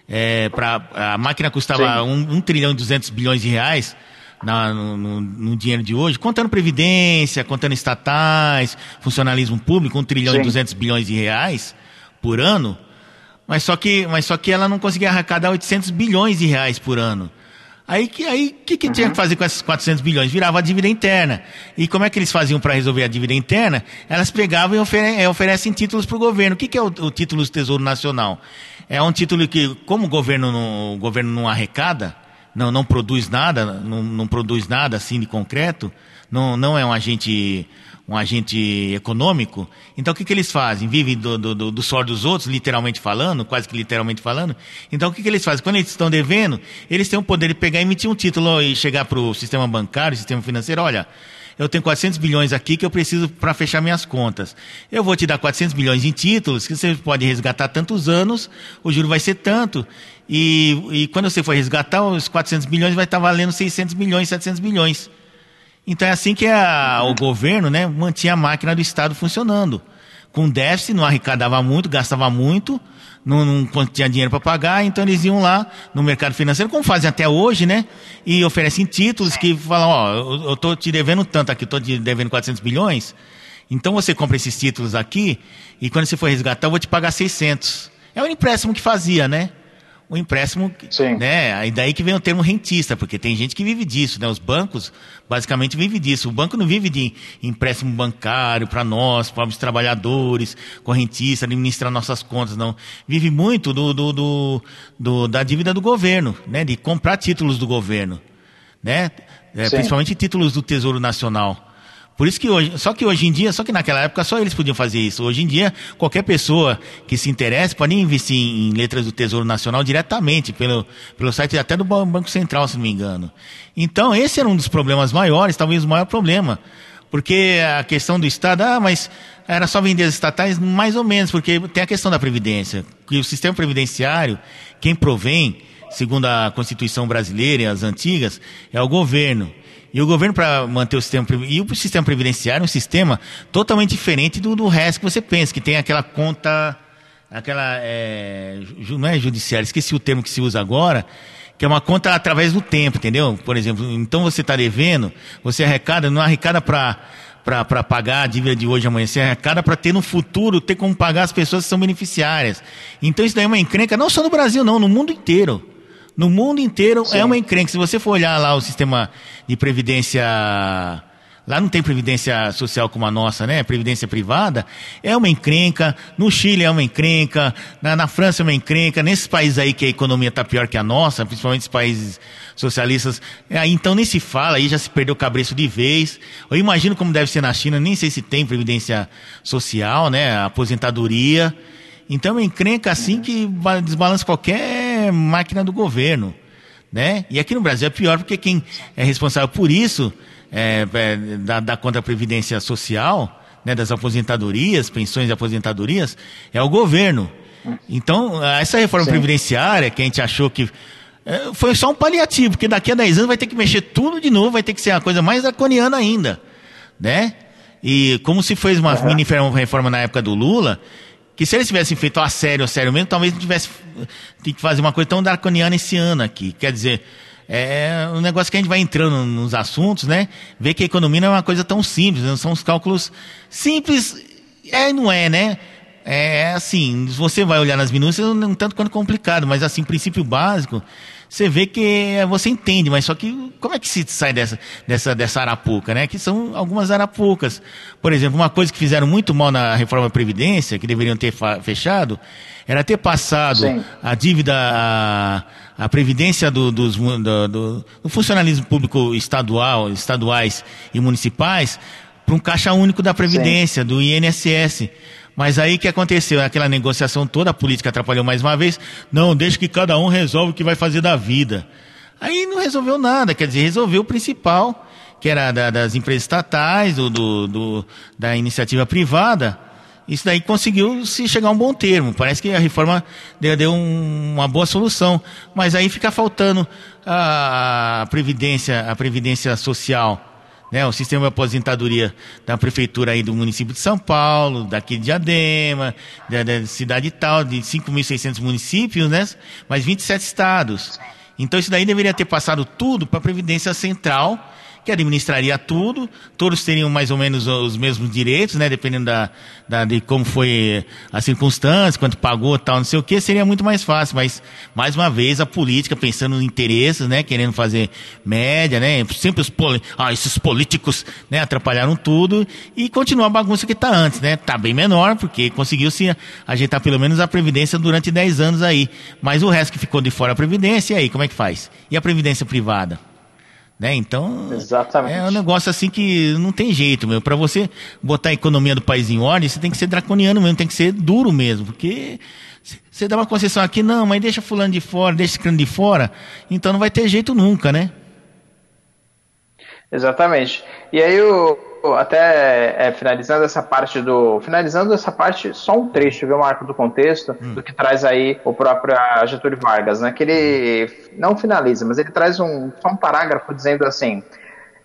é, pra, a máquina custava Sim. um, um trilhão e 200 bilhões de reais na- no, no- no dinheiro de hoje, contando previdência, contando estatais, funcionalismo público, um trilhão e Sim. 200 bilhões de reais por ano, mas só que, mas só que ela não conseguia arrecadar 800 bilhões de reais por ano. Aí que aí que, que tinha que fazer com esses 400 bilhões? Virava a dívida interna. E como é que eles faziam para resolver a dívida interna? Elas pegavam e ofere- eh, oferecem títulos para o governo. O que, que é o, o título do Tesouro Nacional? É um título que, como o governo não, o governo não arrecada, não, não produz nada, não, não produz nada assim de concreto, não, não é um agente um agente econômico. Então o que, que eles fazem? Vivem do, do, do, do suor dos outros, literalmente falando, quase que literalmente falando. Então o que, que eles fazem? Quando eles estão devendo, eles têm o poder de pegar e emitir um título e chegar para o sistema bancário, sistema financeiro, olha, eu tenho 400 bilhões aqui que eu preciso para fechar minhas contas. Eu vou te dar 400 bilhões em títulos que você pode resgatar tantos anos, o juro vai ser tanto. E, e quando você for resgatar, os 400 bilhões vai estar valendo 600 bilhões, 700 bilhões. Então é assim que a- o governo né, mantinha a máquina do Estado funcionando. Com déficit, não arrecadava muito, gastava muito, não, não tinha dinheiro para pagar, então eles iam lá no mercado financeiro, como fazem até hoje, né? E oferecem títulos que falam, ó, eu, tô te devendo tanto aqui, tô te devendo 400 bilhões, então você compra esses títulos aqui e quando você for resgatar eu vou te pagar 600. É o empréstimo que fazia, né? O empréstimo, Sim. né? Aí daí que vem o termo rentista, porque tem gente que vive disso, né? Os bancos basicamente vivem disso. O banco não vive de empréstimo bancário para nós, pobres trabalhadores, correntistas, administrar nossas contas, não. Vive muito do, do, do- do- da dívida do governo, né? De comprar títulos do governo, né? É, principalmente títulos do Tesouro Nacional. Por isso que hoje, só que hoje em dia, só que naquela época só eles podiam fazer isso. Hoje em dia, qualquer pessoa que se interesse pode investir em, letras do Tesouro Nacional diretamente pelo, pelo site até do Ban- Banco Central, se não me engano. Então, esse era um dos problemas maiores, talvez o maior problema. Porque a questão do Estado, ah, mas era só vender as estatais, mais ou menos, porque tem a questão da Previdência. Que o sistema previdenciário, quem provém, segundo a Constituição brasileira e as antigas, é o governo. E o governo, para manter o sistema e o sistema previdenciário é um sistema totalmente diferente do, do resto que você pensa, que tem aquela conta, aquela é, não é judiciária, esqueci o termo que se usa agora, que é uma conta através do tempo, entendeu? Por exemplo, então você está devendo, você arrecada, não arrecada para para pagar a dívida de hoje amanhã, você arrecada para ter no futuro, ter como pagar as pessoas que são beneficiárias. Então isso daí é uma encrenca, não só no Brasil, não, no mundo inteiro. No mundo inteiro é uma encrenca. Se você for olhar lá o sistema de previdência. Lá não tem previdência social como a nossa, né? Previdência privada. É uma encrenca. No Chile é uma encrenca. Na, na França é uma encrenca. Nesses países aí que a economia está pior que a nossa, principalmente os países socialistas. é, então nem se fala, aí já se perdeu o cabreço de vez. Eu imagino como deve ser na China, nem sei se tem previdência social, né? Aposentadoria. Então é uma encrenca assim que ba- desbalança qualquer máquina do governo, né? E aqui no Brasil é pior porque quem é responsável por isso, é, é, da, da contra previdência social, né, das aposentadorias, pensões e aposentadorias, é o governo. Então, essa reforma Sim. previdenciária que a gente achou que é, foi só um paliativo, porque daqui a 10 anos vai ter que mexer tudo de novo, vai ter que ser uma coisa mais draconiana ainda, né? E como se fez uma mini reforma na época do Lula, que se eles tivessem feito a sério, a sério mesmo, talvez não tivesse que fazer uma coisa tão draconiana esse ano aqui. Quer dizer, é um negócio que a gente vai entrando nos assuntos, né? Ver que a economia não é uma coisa tão simples, não são os cálculos simples, é e não é, né? é assim, se você vai olhar nas minúcias, um tanto quanto complicado, mas assim, princípio básico, você vê que você entende, mas só que como é que se sai dessa, dessa, dessa arapuca, né? Que são algumas arapucas. Por exemplo, uma coisa que fizeram muito mal na reforma da Previdência, que deveriam ter fechado, era ter passado Sim. a dívida, a, a previdência do, dos, do, do, do funcionalismo público estadual, estaduais e municipais para um caixa único da Previdência, Sim. do INSS. Mas aí que aconteceu? Aquela negociação toda, a política atrapalhou mais uma vez. Não, deixa que cada um resolve o que vai fazer da vida. Aí não resolveu nada, quer dizer, resolveu o principal, que era da, das empresas estatais, do, do, do, da iniciativa privada. Isso daí conseguiu se chegar a um bom termo. Parece que a reforma deu, deu um, uma boa solução. Mas aí fica faltando a, a previdência, a previdência social né, o sistema de aposentadoria da prefeitura aí do município de São Paulo, daqui de Diadema, da, da cidade tal, de 5.600 municípios, né, mas 27 estados. Então isso daí deveria ter passado tudo para a Previdência Central, que administraria tudo, todos teriam mais ou menos os mesmos direitos, né, dependendo da, da, de como foi a circunstância, quanto pagou, tal, não sei o que, seria muito mais fácil, mas, mais uma vez, a política pensando nos interesses, né, querendo fazer média, né, sempre os, ah, esses políticos, né, atrapalharam tudo, e continua a bagunça que está antes, né, tá bem menor, porque conseguiu se ajeitar pelo menos a Previdência durante 10 anos aí, mas o resto que ficou de fora a Previdência, e aí, como é que faz? E a Previdência privada? Né? Então, Exatamente. é um negócio assim que não tem jeito, meu. Para você botar a economia do país em ordem, você tem que ser draconiano mesmo, tem que ser duro mesmo, porque você dá uma concessão aqui, não, mas deixa fulano de fora, deixa esse de fora, então não vai ter jeito nunca, né? Exatamente. E aí o, até é, finalizando essa parte do. Finalizando essa parte, só um trecho, viu, Marco, do contexto, hum. do que traz aí o próprio Getúlio Vargas, né? Que ele não finaliza, mas ele traz um, só um parágrafo dizendo assim.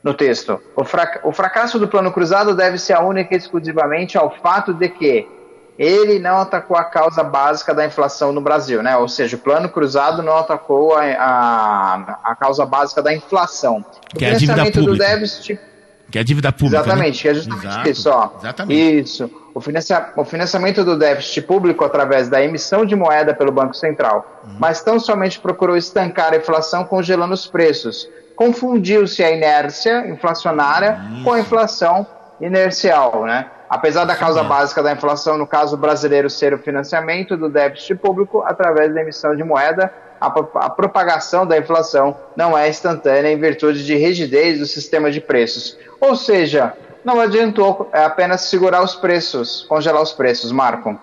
No texto, o, frac o fracasso do plano cruzado deve-se única e exclusivamente ao fato de que ele não atacou a causa básica da inflação no Brasil, né? Ou seja, o plano cruzado não atacou a, a, a causa básica da inflação. Que o é a dívida pública. do déficit que é a dívida pública. Né? Exatamente, né? que é justamente Exato, isso. Ó. Exatamente. Isso. O, financia o financiamento do déficit público através da emissão de moeda pelo Banco Central, uhum. mas tão somente procurou estancar a inflação congelando os preços. Confundiu-se a inércia inflacionária isso. com a inflação inercial, né? Apesar da causa básica da inflação, no caso brasileiro, ser o financiamento do déficit público através da emissão de moeda, a, a, propagação da inflação não é instantânea em virtude de rigidez do sistema de preços. Ou seja, não adiantou é apenas segurar os preços, congelar os preços, Marco.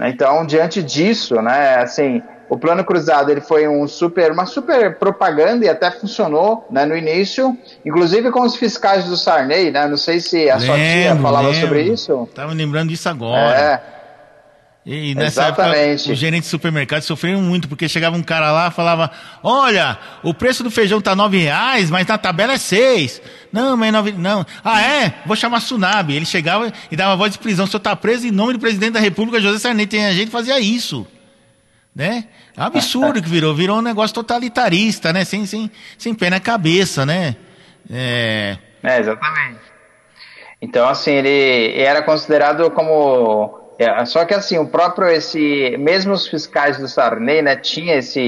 Então, diante disso, né, assim, o plano cruzado ele foi um super, uma super propaganda e até funcionou né, no início, inclusive com os fiscais do Sarney, né? Não sei se a lembro, sua tia falava lembro. sobre isso. Tava lembrando disso agora. É. E nessa Exatamente. época, os gerentes de supermercado sofriam muito, porque chegava um cara lá e falava: Olha, o preço do feijão tá nove reais, mas na tabela é seis. Não, mas nove. Não. Ah, é? Vou chamar Tsunami. Ele chegava e dava voz de prisão. O senhor tá preso em nome do presidente da República, José Sarney. Tem a gente que fazia isso. Né? É um absurdo que virou. Virou um negócio totalitarista, né? Sem, sem, sem pé na cabeça, né? É... é, exatamente. Então, assim, ele era considerado como é, só que assim, o próprio esse, mesmo os fiscais do Sarney, né, tinha esse,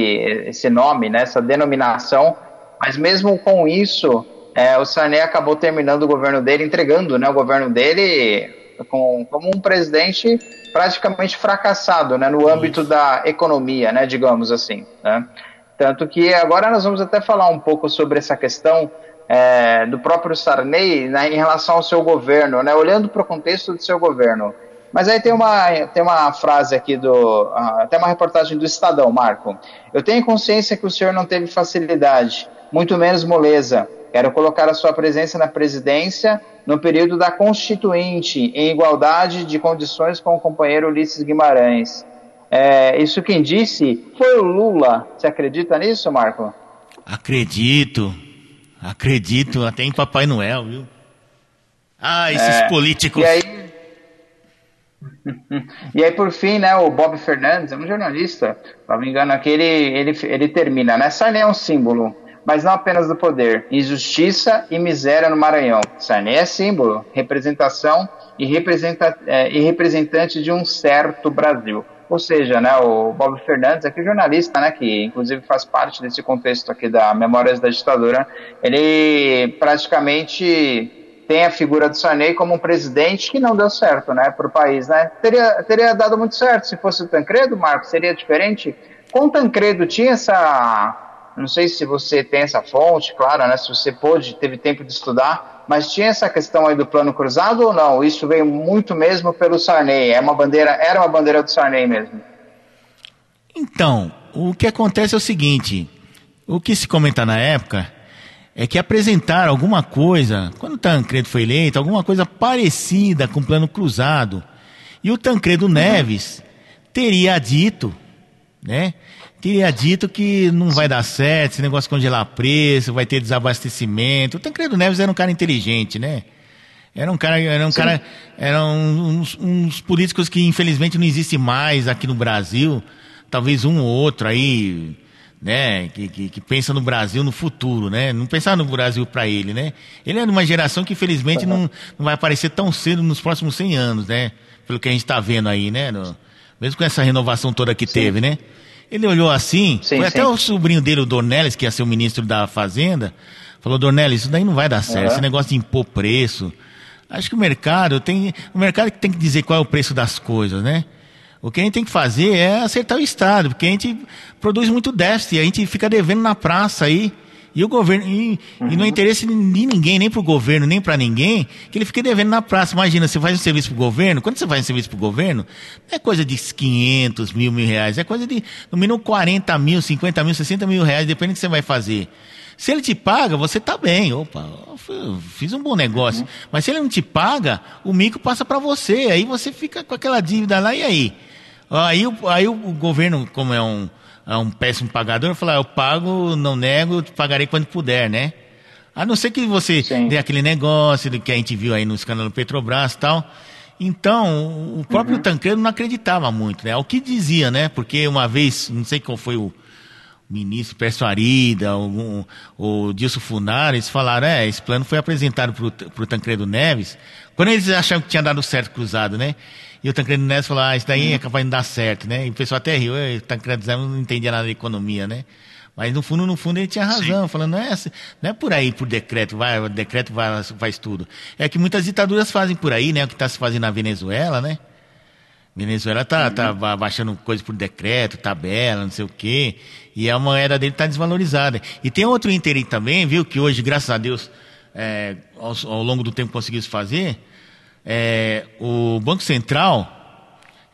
esse nome, né, essa denominação, mas mesmo com isso, é, o Sarney acabou terminando o governo dele, entregando, né, o governo dele com, como um presidente praticamente fracassado, né, no âmbito da economia, né, digamos assim, né. Tanto que agora nós vamos até falar um pouco sobre essa questão é, do próprio Sarney né, em relação ao seu governo, né, olhando para o contexto do seu governo. Mas aí tem uma, tem uma frase aqui do. até uma reportagem do Estadão, Marco. Eu tenho consciência que o senhor não teve facilidade, muito menos moleza. Quero colocar a sua presença na presidência no período da Constituinte, em igualdade de condições com o companheiro Ulisses Guimarães. É, isso quem disse foi o Lula. Você acredita nisso, Marco? Acredito. Acredito até em Papai Noel, viu? Ah, esses é, políticos. E aí, e aí, por fim, né, o Bob Fernandes, é um jornalista, não me engano, aqui ele, ele, ele termina, né? Sarney é um símbolo. mas não apenas do poder. Injustiça e miséria no Maranhão. Sarney é símbolo, representação e, representa, é, e representante de um certo Brasil. Ou seja, né, o Bob Fernandes, aqui jornalista, né, que inclusive faz parte desse contexto aqui da Memórias da Ditadura, ele praticamente tem a figura do Sarney como um presidente que não deu certo, né, para o país, né? Teria, teria dado muito certo se fosse o Tancredo, Marcos, seria diferente? Com o Tancredo tinha essa não sei se você tem essa fonte, claro, né? Se você pôde, teve tempo de estudar, mas tinha essa questão aí do plano cruzado ou não? Isso veio muito mesmo pelo Sarney. É uma bandeira, era uma bandeira do Sarney mesmo. Então, o que acontece é o seguinte: o que se comenta na época é que apresentaram alguma coisa, quando o Tancredo foi eleito, alguma coisa parecida com o plano cruzado. E o Tancredo Neves teria dito, né? teria dito que não vai dar certo, esse negócio de congelar preço, vai ter desabastecimento. O Tancredo Neves era um cara inteligente, né? Era um cara, era um Sim. cara, eram uns, uns, políticos que infelizmente não existe mais aqui no Brasil. Talvez um ou outro aí, né, que, que, que pensa no Brasil no futuro, né? Não pensar no Brasil para ele, né? Ele é de uma geração que infelizmente não, não vai aparecer tão cedo nos próximos 100 anos, né? Pelo que a gente está vendo aí, né? No, mesmo com essa renovação toda que Sim. teve, né? Ele olhou assim, sim, foi sim. até o sobrinho dele, o Dornelles, que ia ser o ministro da Fazenda, falou, Dornelles, isso daí não vai dar certo, uhum. esse negócio de impor preço. Acho que o mercado tem. O mercado que tem que dizer qual é o preço das coisas, né? O que a gente tem que fazer é acertar o Estado, porque a gente produz muito déficit, a gente fica devendo na praça aí. E o governo, e, uhum. e não é interesse de ninguém, nem para o governo, nem para ninguém, que ele fique devendo na praça. Imagina, você faz um serviço para o governo, quando você faz um serviço para o governo, não é coisa de 500 mil, mil reais, é coisa de no mínimo 40 mil, 50 mil, 60 mil reais, depende do que você vai fazer. Se ele te paga, você tá bem. Opa, fiz um bom negócio. Uhum. Mas se ele não te paga, o mico passa para você. Aí você fica com aquela dívida lá, e aí? Aí, aí o governo, como é um a um péssimo pagador, falar, ah, eu pago, não nego, pagarei quando puder, né? A não ser que você Sim. dê aquele negócio do que a gente viu aí no escândalo Petrobras e tal. Então, o próprio uhum. Tancredo não acreditava muito, né? É o que dizia, né? Porque uma vez, não sei qual foi o ministro Pércio Arida, o, Dilson Funari, eles falaram, é, esse plano foi apresentado para o Tancredo Neves, quando eles acharam que tinha dado certo cruzado, né? E o Tancredo Neves falou, ah, isso daí é capaz de não dar certo, né? E o pessoal até riu, o Tancredo Neves não entendia nada de economia, né? Mas no fundo, no fundo, ele tinha razão, Sim. falando, não é, assim, não é por aí, por decreto, vai, o decreto vai, faz tudo. É que muitas ditaduras fazem por aí, né? O que está se fazendo na Venezuela, né? Venezuela tá, tá uhum. tá baixando coisas por decreto, tabela, não sei o quê, e a moeda dele está desvalorizada. E tem outro interesse também, viu, que hoje, graças a Deus, é, ao, ao longo do tempo conseguiu se fazer, é, o Banco Central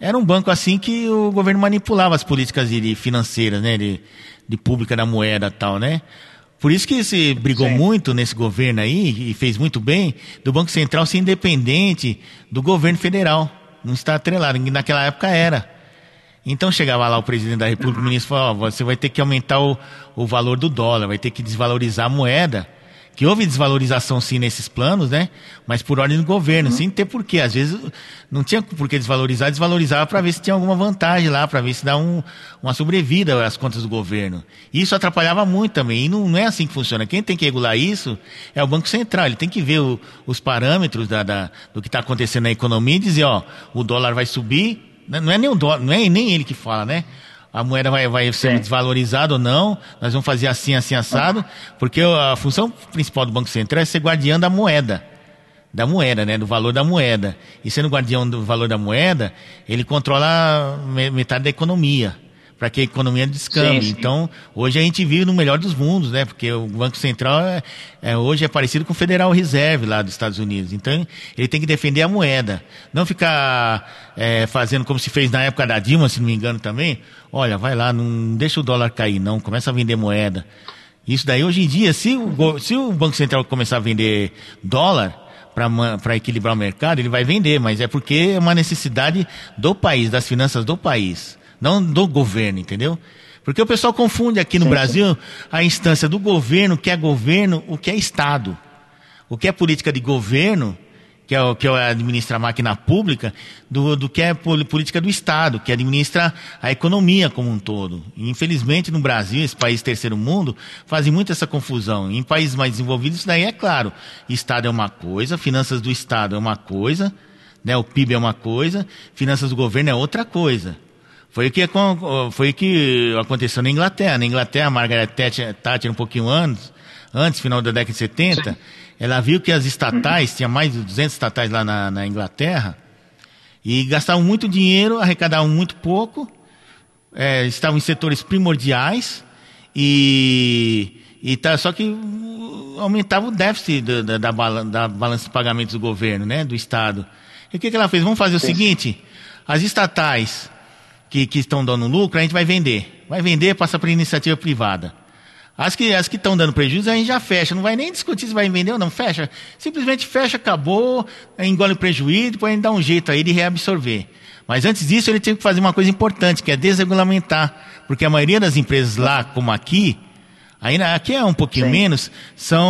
era um banco assim que o governo manipulava as políticas de, financeiras, né, de, de pública da moeda e tal, né? Por isso que se brigou Sim. muito nesse governo aí, e fez muito bem, do Banco Central ser independente do governo federal. Não está atrelado. Naquela época era. Então chegava lá o presidente da República, o ministro falou, oh, você vai ter que aumentar o, o valor do dólar, vai ter que desvalorizar a moeda que houve desvalorização sim nesses planos, né? Mas por ordem do governo, uhum. sem ter porquê. Às vezes não tinha por que desvalorizar, desvalorizava para ver se tinha alguma vantagem lá, para ver se dá um, uma sobrevida às contas do governo. E isso atrapalhava muito também. E não, não, é assim que funciona. Quem tem que regular isso é o Banco Central. Ele tem que ver o, os parâmetros da, da, do que está acontecendo na economia e dizer, ó, o dólar vai subir. Né? Não é nem o dólar, não é nem ele que fala, né? A moeda vai, vai ser desvalorizada ou não, nós vamos fazer assim, assim, assado, porque a função principal do Banco Central é ser guardião da moeda. Da moeda, né? Do valor da moeda. E sendo guardião do valor da moeda, ele controla metade da economia para que a economia descambe. Sim, sim. Então, hoje a gente vive no melhor dos mundos, né? Porque o Banco Central é, é, hoje é parecido com o Federal Reserve lá dos Estados Unidos. Então, ele tem que defender a moeda. Não ficar é, fazendo como se fez na época da Dilma, se não me engano também. Olha, vai lá, não deixa o dólar cair, não. Começa a vender moeda. Isso daí, hoje em dia, se o, se o Banco Central começar a vender dólar, para equilibrar o mercado, ele vai vender, mas é porque é uma necessidade do país, das finanças do país não do governo, entendeu? Porque o pessoal confunde aqui no sim, Brasil sim. a instância do governo, o que é governo, o que é Estado. O que é política de governo, que é o que administra a máquina pública, do, do que é política do Estado, que administra a economia como um todo. E, infelizmente, no Brasil, esse país terceiro mundo, fazem muito essa confusão. Em países mais desenvolvidos, isso daí é claro. Estado é uma coisa, finanças do Estado é uma coisa, né, o PIB é uma coisa, finanças do governo é outra coisa. Foi o que, foi o que aconteceu na Inglaterra. Na Inglaterra, a Margaret Thatcher, um pouquinho antes, antes, final da década de 70, Sim ela viu que as estatais, tinha mais de 200 estatais lá na, na Inglaterra, e gastavam muito dinheiro, arrecadavam muito pouco, é, estavam em setores primordiais, e, e tá, só que aumentava o déficit da, da, da, balança, da balança de pagamentos do governo, né, do Estado. E o que, que ela fez? Vamos fazer o Sim. seguinte, as estatais que, que estão dando lucro, a gente vai vender. Vai vender, passa para iniciativa privada. As que as que estão dando prejuízo, a gente já fecha. Não vai nem discutir se vai vender ou não. Fecha. Simplesmente fecha, acabou, engole o prejuízo, depois a gente dá um jeito aí de reabsorver. Mas antes disso, ele tem que fazer uma coisa importante, que é desregulamentar. Porque a maioria das empresas lá, como aqui, ainda aqui é um pouquinho Sim. menos, são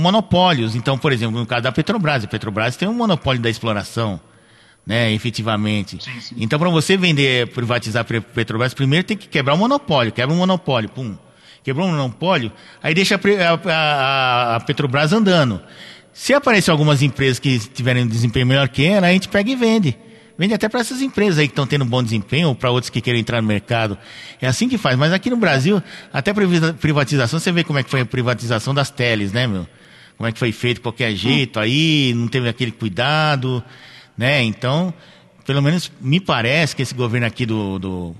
monopólios. Então, por exemplo, no caso da Petrobras, a Petrobras tem um monopólio da exploração. Né, efetivamente. Sim, sim. Então, para você vender, privatizar a Petrobras, primeiro tem que quebrar o monopólio. Quebra o monopólio, pum quebrou um monopólio, aí deixa a, a, a, Petrobras andando. Se aparecer algumas empresas que tiverem um desempenho melhor que ela, a gente pega e vende. Vende até para essas empresas aí que estão tendo bom desempenho ou para outros que querem entrar no mercado. É assim que faz. Mas aqui no Brasil, até privatização, você vê como é que foi a privatização das teles, né, meu? Como é que foi feito de qualquer jeito aí, não teve aquele cuidado, né? Então, pelo menos me parece que esse governo aqui do, do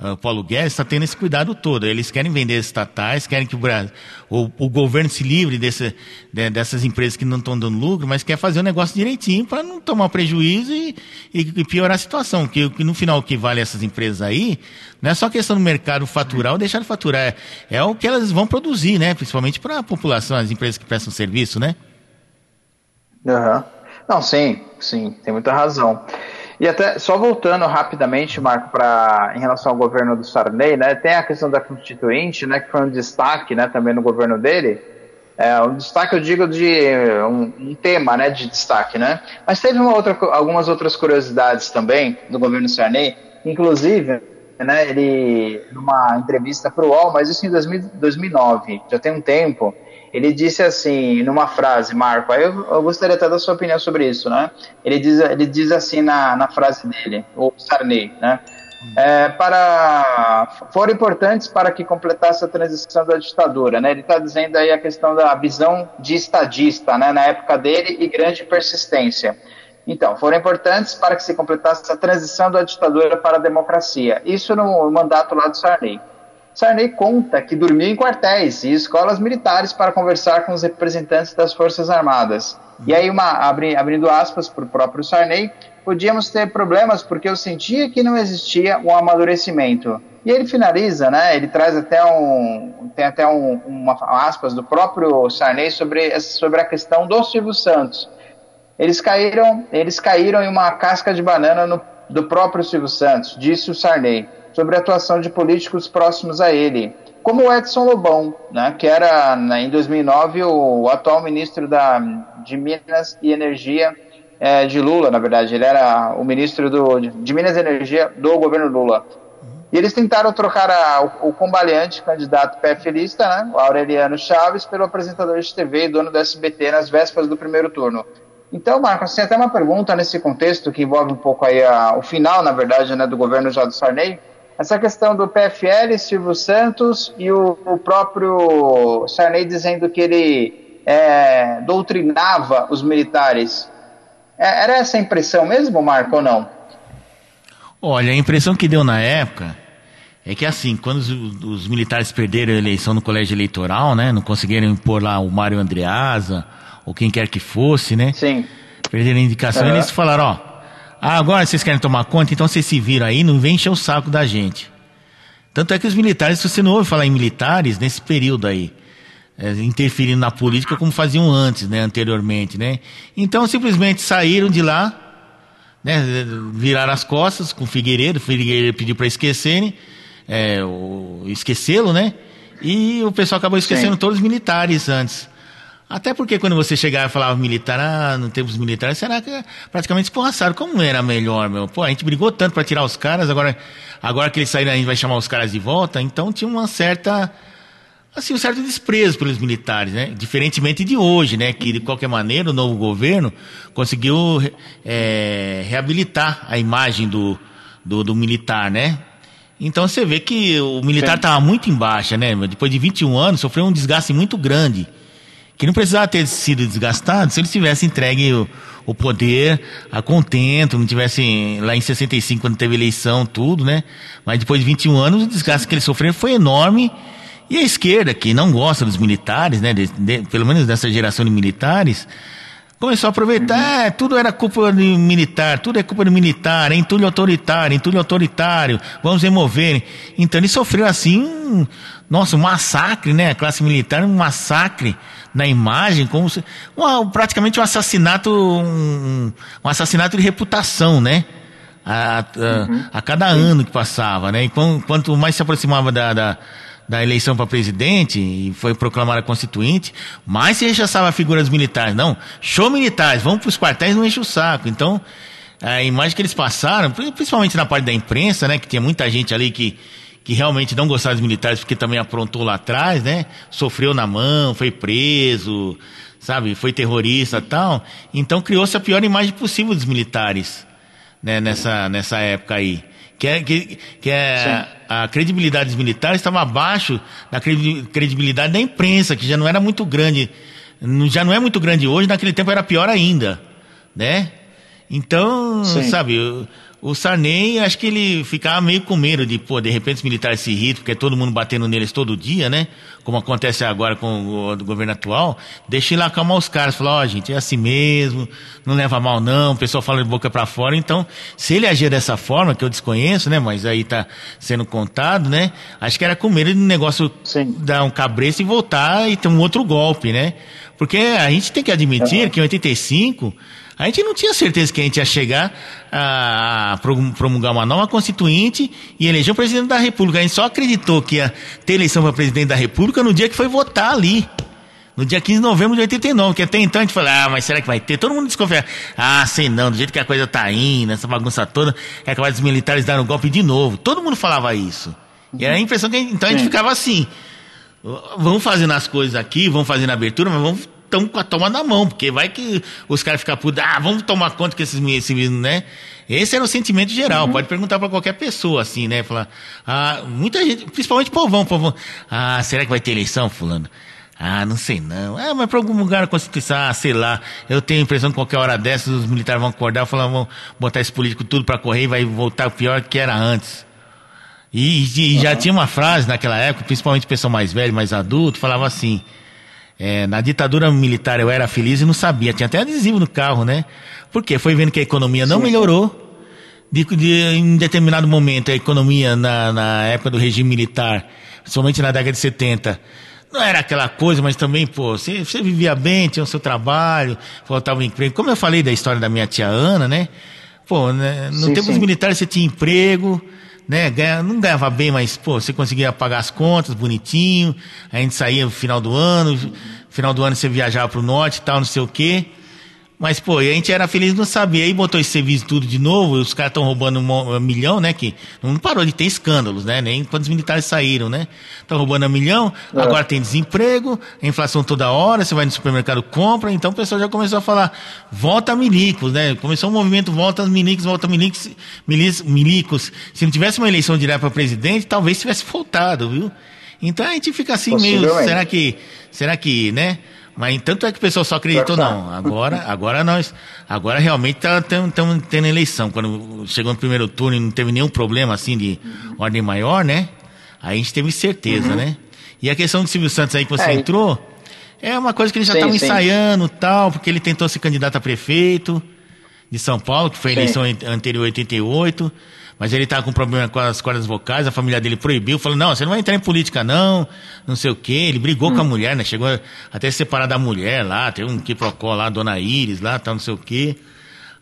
uh, Paulo Guedes está tendo esse cuidado todo. Eles querem vender estatais, querem que o, Brasil, o, o governo se livre desse, de, dessas empresas que não estão dando lucro, mas quer fazer o negócio direitinho para não tomar prejuízo e, e, e, piorar a situação. Que, que no final o que vale essas empresas aí não é só questão do mercado faturar ou deixar de faturar, é, é o que elas vão produzir, né? Principalmente para a população, as empresas que prestam serviço, né? Uhum. Não, sim, sim, tem muita razão. E até, só voltando rapidamente, Marco, para em relação ao governo do Sarney, né, tem a questão da Constituinte, né, que foi um destaque, né, também no governo dele, é, um destaque, eu digo, de um, um, tema, né, de destaque, né, mas teve uma outra, algumas outras curiosidades também do governo Sarney, inclusive, né, ele, numa entrevista para o UOL, mas isso em 2000, 2009, já tem um tempo, ele disse assim, numa frase, Marco, eu, eu, gostaria até da sua opinião sobre isso, né? Ele diz, ele diz assim na, na frase dele, o Sarney, né? É, para foram importantes para que completasse a transição da ditadura, né? Ele está dizendo aí a questão da visão de estadista, né? Na época dele e grande persistência. Então, foram importantes para que se completasse a transição da ditadura para a democracia. Isso no mandato lá do Sarney. Sarney conta que dormiu em quartéis e escolas militares para conversar com os representantes das Forças Armadas. E aí, uma, abri, abrindo aspas para o próprio Sarney, podíamos ter problemas porque eu sentia que não existia um amadurecimento. E ele finaliza, né? Ele traz até um, tem até um, uma aspas do próprio Sarney sobre, sobre a questão do Silvio Santos. Eles caíram, eles caíram em uma casca de banana no, do próprio Silvio Santos, disse o Sarney sobre a atuação de políticos próximos a ele, como o Edson Lobão, né, que era né, em 2009 o atual ministro da, de Minas e Energia é, de Lula, na verdade, ele era o ministro do, de Minas e Energia do governo Lula. E eles tentaram trocar a, o, o combaleante candidato PFLista, né, o Aureliano Chaves, pelo apresentador de TV e dono do SBT nas vésperas do primeiro turno. Então, Marcos, tem até uma pergunta nesse contexto que envolve um pouco aí a, o final, na verdade, né, do governo Jorge Sarney essa questão do PFL, Silvio Santos e o, o próprio Sarney dizendo que ele é, doutrinava os militares. É, era essa a impressão mesmo, Marco, ou não? Olha, a impressão que deu na época é que assim, quando os, os, militares perderam a eleição no colégio eleitoral, né? Não conseguiram impor lá o Mário Andreasa, ou quem quer que fosse, né? Sim. Perderam a indicação, uhum. eles falaram, ó, ah, agora vocês querem tomar conta, então vocês se viram aí, não vem encher o saco da gente. Tanto é que os militares, se você não ouve falar em militares nesse período aí, é, interferindo na política como faziam antes, né, anteriormente, né? Então simplesmente saíram de lá, né, viraram as costas com o Figueiredo, o Figueiredo pediu para esquecerem, é, esquecê-lo, né? E o pessoal acabou esquecendo Sim. todos os militares antes. Até porque quando você chegava e falava militar, ah, não temos militares, será que é praticamente escorraçaram? Como era melhor, meu? Pô, a gente brigou tanto para tirar os caras, agora, agora que eles saíram a gente vai chamar os caras de volta, então tinha uma certa, assim, um certo desprezo pelos militares, né? Diferentemente de hoje, né? Que de qualquer maneira o novo governo conseguiu é, reabilitar a imagem do, do, do militar, né? Então você vê que o militar estava muito em baixa, né? Depois de 21 anos, sofreu um desgaste muito grande que não precisava ter sido desgastado se eles tivessem entregue o, o poder a contento, não tivessem lá em 65 quando teve eleição, tudo, né? Mas depois de 21 anos, o desgaste que eles sofreram foi enorme. E a esquerda, que não gosta dos militares, né? De, de, pelo menos dessa geração de militares, começou a aproveitar, é, tudo era culpa de militar, tudo é culpa do militar, é entulho autoritário, entulho autoritário, vamos remover. Então eles sofreram assim, um, nossa, um massacre, né? A classe militar, um massacre na imagem, como se, praticamente um assassinato, um, um, assassinato de reputação, né? A, a, uhum. a cada ano que passava, né? E quanto mais se aproximava da, da da eleição para presidente e foi proclamada constituinte, mais se rechaçava dos militares. Não, show militares, vamos para os quartéis, não enche o saco. Então, a imagem que eles passaram, principalmente na parte da imprensa, né, que tinha muita gente ali que, que realmente não gostava dos militares porque também aprontou lá atrás, né, sofreu na mão, foi preso, sabe, foi terrorista tal. Então criou-se a pior imagem possível dos militares, né, nessa, nessa época aí que é, que, que é a credibilidade dos militares estava abaixo da credibilidade da imprensa, que já não era muito grande, já não é muito grande hoje, naquele tempo era pior ainda, né? Então, Sim. sabe, o Sarney, acho que ele ficava meio com medo de, pô, de repente os militares se irritam, porque é todo mundo batendo neles todo dia, né? Como acontece agora com o, governo atual. Deixa ele acalmar os caras, falar, ó, oh, gente, é assim mesmo, não leva mal não, o pessoal fala de boca para fora. Então, se ele agir dessa forma, que eu desconheço, né? Mas aí tá sendo contado, né? Acho que era com medo de negócio Sim. dar um cabreço e voltar e ter um outro golpe, né? Porque a gente tem que admitir que em 85 a gente não tinha certeza que a gente ia chegar a promulgar uma nova constituinte e eleger o presidente da República. A gente só acreditou que ia ter eleição para presidente da República no dia que foi votar ali. No dia 15 de novembro de 89, que até então a gente falou, ah, mas será que vai ter? Todo mundo desconfia. Ah, sei não, do jeito que a coisa tá indo, essa bagunça toda, é capaz dos militares darem um golpe de novo. Todo mundo falava isso. E era a impressão que a gente, então a gente ficava assim. Vamos fazendo as coisas aqui, vamos fazendo a abertura, mas vamos estão com a toma na mão, porque vai que os caras ficam putos, ah, vamos tomar conta que esses, esses né? Esse era o sentimento geral. Uhum. Pode perguntar para qualquer pessoa, assim, né? Falar, ah, muita gente, principalmente povão, povão. Ah, será que vai ter eleição, fulano? Ah, não sei não. Ah, mas para algum lugar na Constituição, ah, sei lá. Eu tenho a impressão que qualquer hora dessas os militares vão acordar e falar, vão botar esse político tudo para correr e vai voltar pior que era antes. E, e uhum. já tinha uma frase naquela época, principalmente o pessoal mais velho, mais adulto, falava assim: é, na ditadura militar eu era feliz e não sabia. Tinha até adesivo no carro, né? Porque foi vendo que a economia não Sim. melhorou. De, de, em determinado momento, a economia na, na época do regime militar, somente na década de 70, não era aquela coisa, mas também, pô, você, você vivia bem, tinha o seu trabalho, faltava um emprego. Como eu falei da história da minha tia Ana, né? Pô, né, no sim, tempo sim. dos militares você tinha emprego, né? Ganha, não ganhava bem, mas, pô, você conseguia pagar as contas bonitinho, a gente saía no final do ano, final do ano você viajava pro norte e tal, não sei o quê. Mas, pô, a gente era feliz não sabia. Aí botou esse serviço tudo de novo, os caras estão roubando um milhão, né? Que não parou de ter escândalos, né? Nem quando os militares saíram, né? Estão roubando um milhão, é. agora tem desemprego, a inflação toda hora, você vai no supermercado, compra, então o pessoal já começou a falar, volta milicos, né? Começou um movimento, volta milicos, volta milicos, milicos, milicos. Se não tivesse uma eleição direta para presidente, talvez tivesse voltado, viu? Então a gente fica assim meio, será que, será que, né? Mas tanto é que o pessoal só acreditou, não. Agora, agora nós, agora realmente estamos tá, tendo eleição. Quando chegou no primeiro turno e não teve nenhum problema assim de ordem maior, né? Aí a gente teve certeza, uhum. né? E a questão do Silvio Santos aí que você é, entrou, é uma coisa que ele já estava ensaiando tal, porque ele tentou ser candidato a prefeito de São Paulo, que foi a eleição anterior 88. Mas ele tá com problema com as cordas vocais, a família dele proibiu, falou, não, você não vai entrar em política não, não sei o quê. Ele brigou hum. com a hum. mulher, né? Chegou até se separar da mulher lá, teve um quiprocó lá, Dona Iris lá, tal, não sei o quê.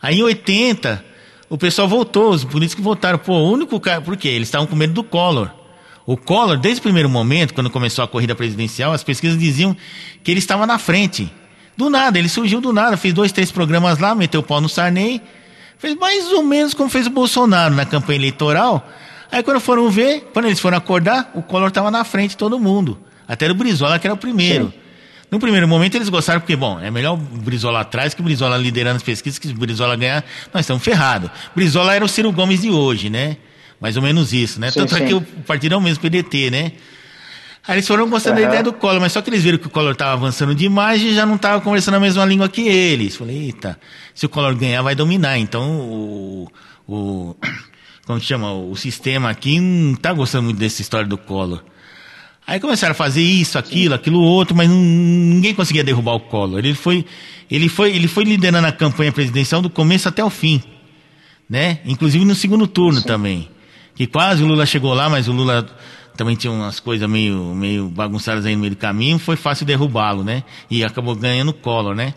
Aí em 80, o pessoal voltou, os políticos voltaram. Pô, o único cara, por quê? Eles estavam com medo do Collor. O Collor, desde o primeiro momento, quando começou a corrida presidencial, as pesquisas diziam que ele estava na frente. Do nada, ele surgiu do nada, fez dois, três programas lá, meteu o pau no Sarney, fez mais ou menos como fez o Bolsonaro na campanha eleitoral. Aí quando foram ver, quando eles foram acordar, o Collor estava na frente de todo mundo. Até o Brizola, que era o primeiro. Sim. No primeiro momento eles gostaram porque, bom, é melhor o Brizola atrás que o Brizola liderando as pesquisas, que o Brizola ganhar, nós estamos ferrados. Brizola era o Ciro Gomes de hoje, né? Mais ou menos isso, né? Sim, Tanto é sim. que o partido é o mesmo PDT, né? Aí eles foram gostando da Aham. ideia do Collor, mas só que eles viram que o Collor estava avançando demais e já não estava conversando a mesma língua que eles. Falei, eita, se o Collor ganhar, vai dominar. Então, o. o como chama? O sistema aqui não tá gostando muito dessa história do Collor. Aí começaram a fazer isso, aquilo, aquilo outro, mas não- ninguém conseguia derrubar o Collor. Ele foi, ele foi, ele foi liderando a campanha presidencial do começo até o fim, né? Inclusive no segundo turno também, que quase o Lula chegou lá, mas o Lula também tinha umas coisas meio, meio bagunçadas aí no meio do caminho, foi fácil derrubá-lo, né? E acabou ganhando o Collor, né?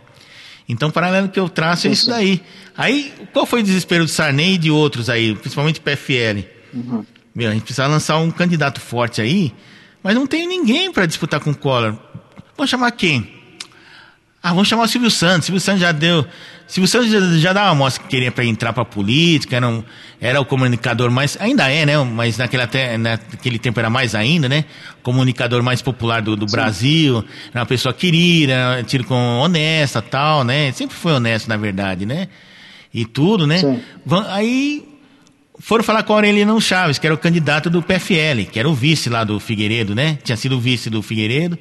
Então, o paralelo que eu traço é isso daí. Aí, qual foi o desespero do Sarney e de outros aí, principalmente PFL? Uhum. Meu, a gente precisa lançar um candidato forte aí, mas não tem ninguém para disputar com o Collor. Vamos chamar quem? Ah, vamos chamar o Silvio Santos. Silvio Santos já deu. Silvio Santos já, já dava uma mostra que queria para entrar para política, era, um- era o comunicador mais. Ainda é, né? Mas naquele, até, naquele tempo era mais ainda, né? Comunicador mais popular do, do Brasil. Era uma pessoa querida, era tido como honesta tal, né? Sempre foi honesto, na verdade, né? E tudo, né? Sim. Aí foram falar com Aureliano Chaves, que era o candidato do PFL, que era o vice lá do Figueiredo, né? Tinha sido o vice do Figueiredo.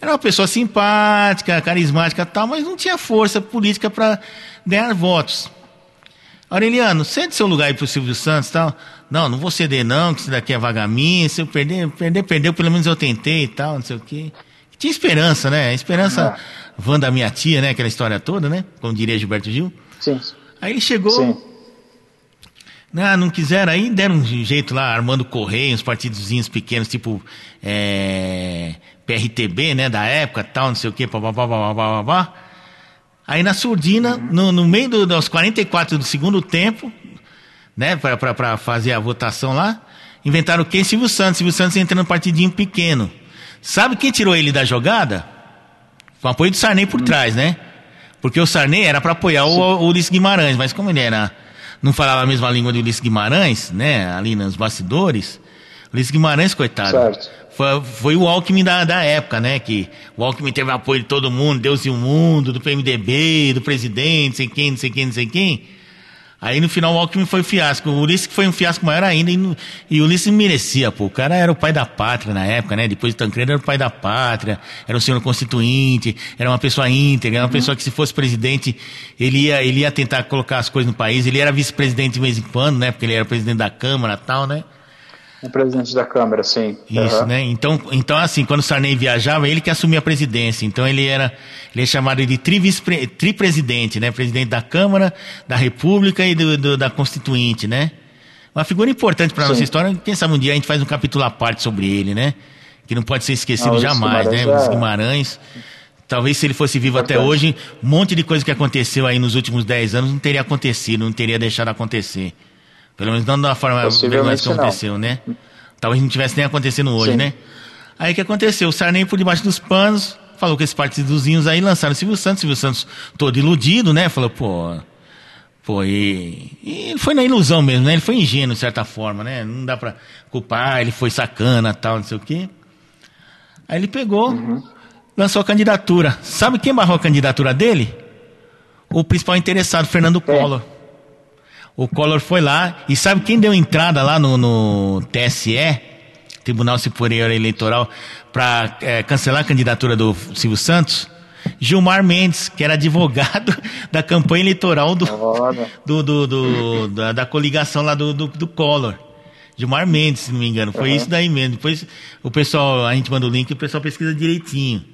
Era uma pessoa simpática, carismática e tal, mas não tinha força política para ganhar votos. Aureliano, cede seu lugar aí pro Silvio Santos e tal. Não, não vou ceder não, que isso daqui é vagaminho. Se eu perder, perder, perdeu, pelo menos eu tentei e tal, não sei o quê. Tinha esperança, né? Esperança, van da minha tia, né? Aquela história toda, né? Como diria Gilberto Gil. Sim. Aí ele chegou, Sim. Ah, não quiseram, aí deram um jeito lá, armando correio, uns partidozinhos pequenos, tipo é, PRTB, né, da época, tal, não sei o quê, papapá, papapá, papapá. Aí na surdina, no, no meio do- dos 44 do segundo tempo, né, pra fazer a votação lá, inventaram o quê? Silvio Santos. Silvio Santos entrando no partidinho pequeno. Sabe quem tirou ele da jogada? Com apoio do Sarney por trás, né? Porque o Sarney era para apoiar o, o Ulisses Guimarães, mas como ele era, não falava a mesma língua do Ulisses Guimarães, né? Ali nos bastidores, Ulisses Guimarães, coitado. Certo. Foi, foi o Alckmin da, da época, né? Que o Alckmin teve apoio de todo mundo, Deus e o mundo, do PMDB, do presidente, sei quem, não sei quem, não sei quem. Aí no final o Alckmin foi um fiasco. O Ulisses foi um fiasco maior ainda. E, e o Ulisses merecia, pô. O cara era o pai da pátria na época, né? Depois de Tancredo era o pai da pátria, era o senhor constituinte, era uma pessoa íntegra, era uma pessoa que se fosse presidente, ele ia, ele ia tentar colocar as coisas no país. Ele era vice-presidente de vez em quando, né? Porque ele era presidente da Câmara e tal, né? O presidente da Câmara, sim. Isso, Aham. né? Então, então, assim, quando o Sarney viajava, ele que assumia a presidência. Então, ele era, ele é chamado de tri-presidente, né? Presidente da Câmara, da República e do, do- da Constituinte, né? Uma figura importante para nossa Sim. história. Quem sabe um dia a gente faz um capítulo à parte sobre ele, né? Que não pode ser esquecido jamais, né? Guimarães Os é- Guimarães. Talvez se ele fosse vivo até Importante. hoje, um monte de coisa que aconteceu aí nos últimos 10 anos não teria acontecido, não teria deixado acontecer. Pelo menos não da forma vergonhosa que não. aconteceu, né? Talvez não tivesse nem acontecendo hoje, Sim. né? Aí o que aconteceu? O Sarney por debaixo dos panos, falou com esses partidozinhos aí, lançaram o Silvio Santos, Silvio Santos todo iludido, né? Falou, pô. Pô, e, e foi na ilusão mesmo, né? Ele foi ingênuo, de certa forma, né? Não dá pra culpar, ele foi sacana tal, não sei o quê. Aí ele pegou, lançou a candidatura. Sabe quem barrou a candidatura dele? O principal interessado, Fernando Collor. O Collor foi lá e sabe quem deu entrada lá no, no TSE, Tribunal Superior Eleitoral, para cancelar a candidatura do Silvio Santos? Gilmar Mendes, que era advogado da campanha eleitoral do, do, do- do- da, da coligação lá do, do, do Collor. Gilmar Mendes, se não me engano. Foi Uhum. isso daí mesmo. Depois o pessoal, a gente manda o link e o pessoal pesquisa direitinho.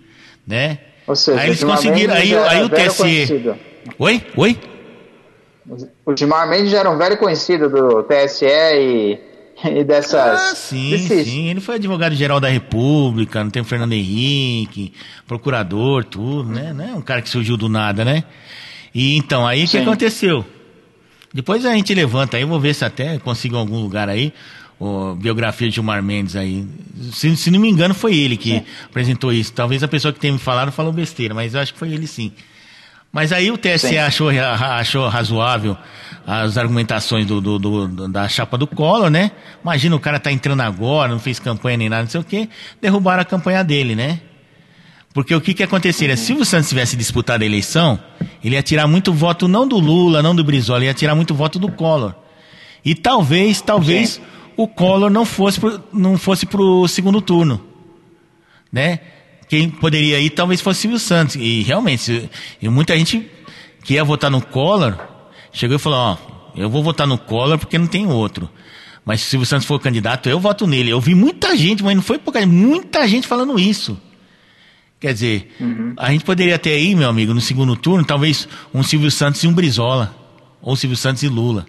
Né? Ou seja, aí eles conseguiram. Aí, já aí o TSE. conhecido. Oi? Oi? O Gilmar Mendes já era um velho conhecido do TSE e, e dessas. Ah, sim, desses- sim. Ele foi advogado-geral da República, não tem o Fernando Henrique, procurador, tudo, né? Não é um cara que surgiu do nada, né? E então, aí o que aconteceu? Depois a gente levanta aí, vou ver se até consigo em algum lugar aí. o biografia de Gilmar Mendes aí. Se, se não me engano, foi ele que apresentou isso. Talvez a pessoa que tenha me falado falou besteira, mas eu acho que foi ele sim. Mas aí o TSE Sim. achou, achou razoável as argumentações do, do- do- do- da chapa do Collor, né? Imagina o cara tá entrando agora, não fez campanha nem nada, não sei o quê. Derrubaram a campanha dele, né? Porque o que que aconteceria? Se o Santos tivesse disputado a eleição, ele ia tirar muito voto não do Lula, não do Brizola, ele ia tirar muito voto do Collor. E talvez, talvez Sim. o Collor não fosse pro, não fosse pro segundo turno, né? Quem poderia ir talvez fosse Silvio Santos. E realmente, e muita gente que ia votar no Collor chegou e falou: Ó, eu vou votar no Collor porque não tem outro. Mas se o Silvio Santos for candidato, eu voto nele. Eu vi muita gente, mas não foi pouca gente, muita gente falando isso. Quer dizer, a gente poderia ter aí, meu amigo, no segundo turno, talvez um Silvio Santos e um Brizola. Ou Silvio Santos e Lula.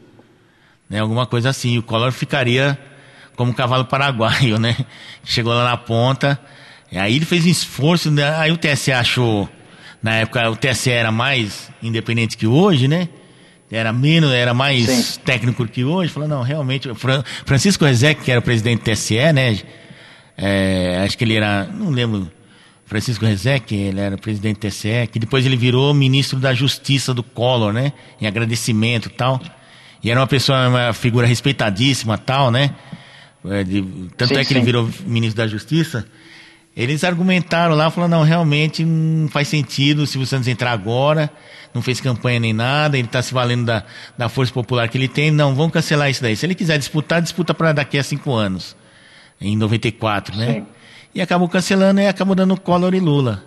Né? Alguma coisa assim. O Collor ficaria como um cavalo paraguaio, né? Chegou lá na ponta. E aí ele fez um esforço. né? Aí o TSE achou. Na época o TSE era mais independente que hoje, né? Era menos, era mais Sim. técnico que hoje. Falou, não, realmente. Francisco Rezec, que era o presidente do TSE, né? É, acho que ele era. Não lembro. Francisco Rezec, ele era presidente do TSE, que depois ele virou ministro da Justiça do Collor, né? Em agradecimento e tal. E era uma pessoa, uma figura respeitadíssima tal, né? É, de- tanto Sim, é que ele sim. virou ministro da Justiça. Eles argumentaram lá, falaram, não, realmente não faz sentido o Silvio Santos entrar agora, não fez campanha nem nada, ele está se valendo da, da força popular que ele tem, não, vamos cancelar isso daí. Se ele quiser disputar, disputa para daqui a cinco anos, em 94, né? Sim. E acabou cancelando e acabou dando Collor e Lula.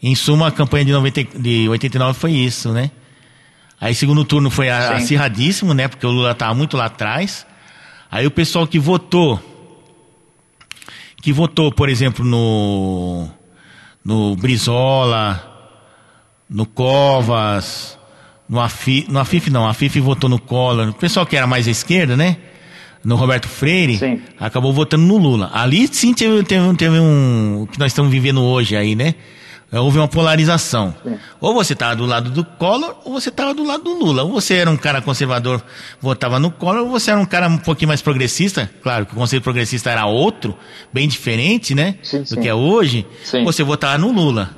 Em suma, a campanha de, 90, de 89 foi isso, né? Aí segundo turno foi Sim. acirradíssimo, né? Porque o Lula estava muito lá atrás. Aí o pessoal que votou, que votou, por exemplo, no, no Brizola, no Covas, no Afif, no Afif não, a Afif votou no Collor. O pessoal que era mais à esquerda, né? No Roberto Freire, Sim. acabou votando no Lula. Ali sim teve, teve, teve um. que nós estamos vivendo hoje aí, né? Houve uma polarização. Sim. Ou você estava do lado do Collor, ou você estava do lado do Lula. Ou você era um cara conservador, votava no Collor, ou você era um cara um pouquinho mais progressista. Claro que o conceito progressista era outro, bem diferente, né? Sim, do sim. que é hoje. Sim. Você votava no Lula.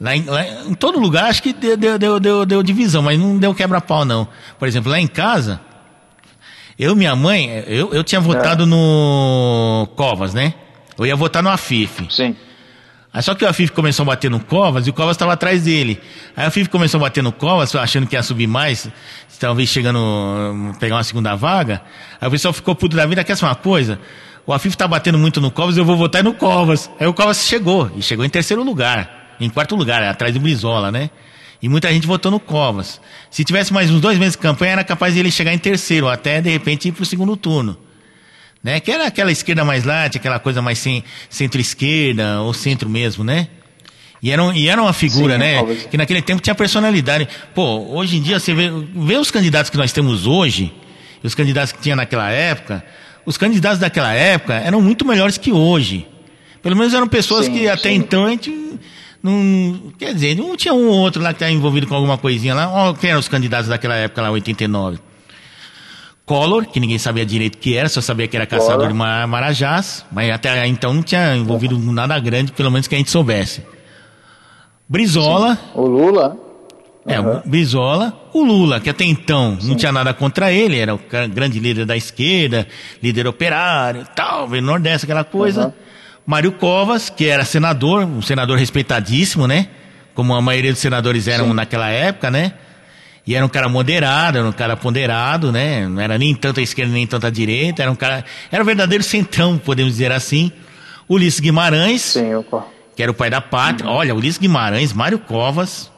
Lá em, lá em todo lugar acho que deu, deu, deu, deu, divisão, mas não deu quebra-pau, não. Por exemplo, lá em casa, eu e minha mãe, eu, eu tinha votado no Covas, né? Eu ia votar no Afif. Sim. Aí só que o Afif começou a bater no Covas e o Covas estava atrás dele. Aí o Afif começou a bater no Covas, achando que ia subir mais, talvez chegando, pegar uma segunda vaga. Aí o pessoal ficou puto da vida, quer saber uma coisa? O Afif tá batendo muito no Covas, eu vou votar no Covas. Aí o Covas chegou, e chegou em terceiro lugar, em quarto lugar, atrás do Brizola, né? E muita gente votou no Covas. Se tivesse mais uns dois meses de campanha, era capaz de ele chegar em terceiro, até de repente ir pro segundo turno né? Que era aquela esquerda mais light, aquela coisa mais cen- centro-esquerda ou centro mesmo, né? E era, e era uma figura, Sim, né? Que naquele tempo tinha personalidade. Pô, hoje em dia você vê, vê os candidatos que nós temos hoje, e os candidatos que tinha naquela época, os candidatos daquela época eram muito melhores que hoje. Pelo menos eram pessoas Sim, que até sim. então a gente não. Quer dizer, não tinha um ou outro lá que estava envolvido com alguma coisinha lá. Quem eram os candidatos daquela época lá, 89? Collor, que ninguém sabia direito o que era, só sabia que era caçador Collor. de ma- marajás, mas até então não tinha envolvido nada grande, pelo menos que a gente soubesse. Brizola, O Lula. é, o Brizola, o Lula, que até então não tinha nada contra ele, era o grande líder da esquerda, líder operário, tal, Nordeste, aquela coisa. Uhum. Mário Covas, que era senador, um senador respeitadíssimo, né? Como a maioria dos senadores eram Sim. naquela época, né? E era um cara moderado, era um cara ponderado, né? Não era nem tanto a esquerda nem tanto a direita, era um cara. Era um verdadeiro centrão, podemos dizer assim. Ulisses Guimarães, Sim, Co- que era o pai da pátria. Olha, Ulisses Guimarães, Mário Covas,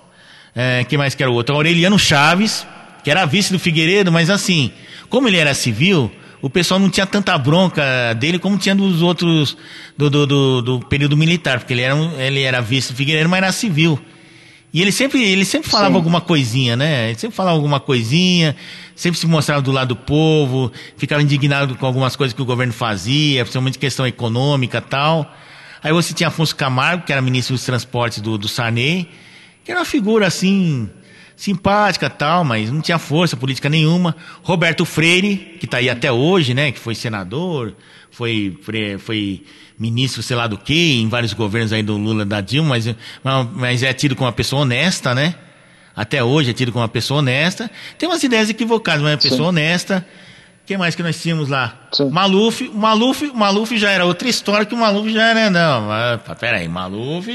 é, que mais que era o outro? Aureliano Chaves, que era vice do Figueiredo, mas assim, como ele era civil, o pessoal não tinha tanta bronca dele como tinha dos outros do, do, do, do período militar, porque ele era, um- ele era vice do Figueiredo, mas era civil. E ele sempre, ele sempre falava Sim. alguma coisinha, né? Ele sempre falava alguma coisinha, sempre se mostrava do lado do povo, ficava indignado com algumas coisas que o governo fazia, principalmente questão econômica e tal. Aí você tinha Afonso Camargo, que era ministro dos transportes do, do Sarney, que era uma figura assim, simpática tal, mas não tinha força política nenhuma. Roberto Freire, que está aí até hoje, né? Que foi senador, foi, foi, foi ministro, sei lá do que, em vários governos aí do Lula da Dilma, mas, mas é tido como uma pessoa honesta, né? Até hoje é tido como uma pessoa honesta. Tem umas ideias equivocadas, mas é uma pessoa Sim. honesta. Quem mais que nós tínhamos lá? Sim. Maluf, Maluf, Maluf já era outra história que o Maluf já era, não. Mas, peraí, Maluf,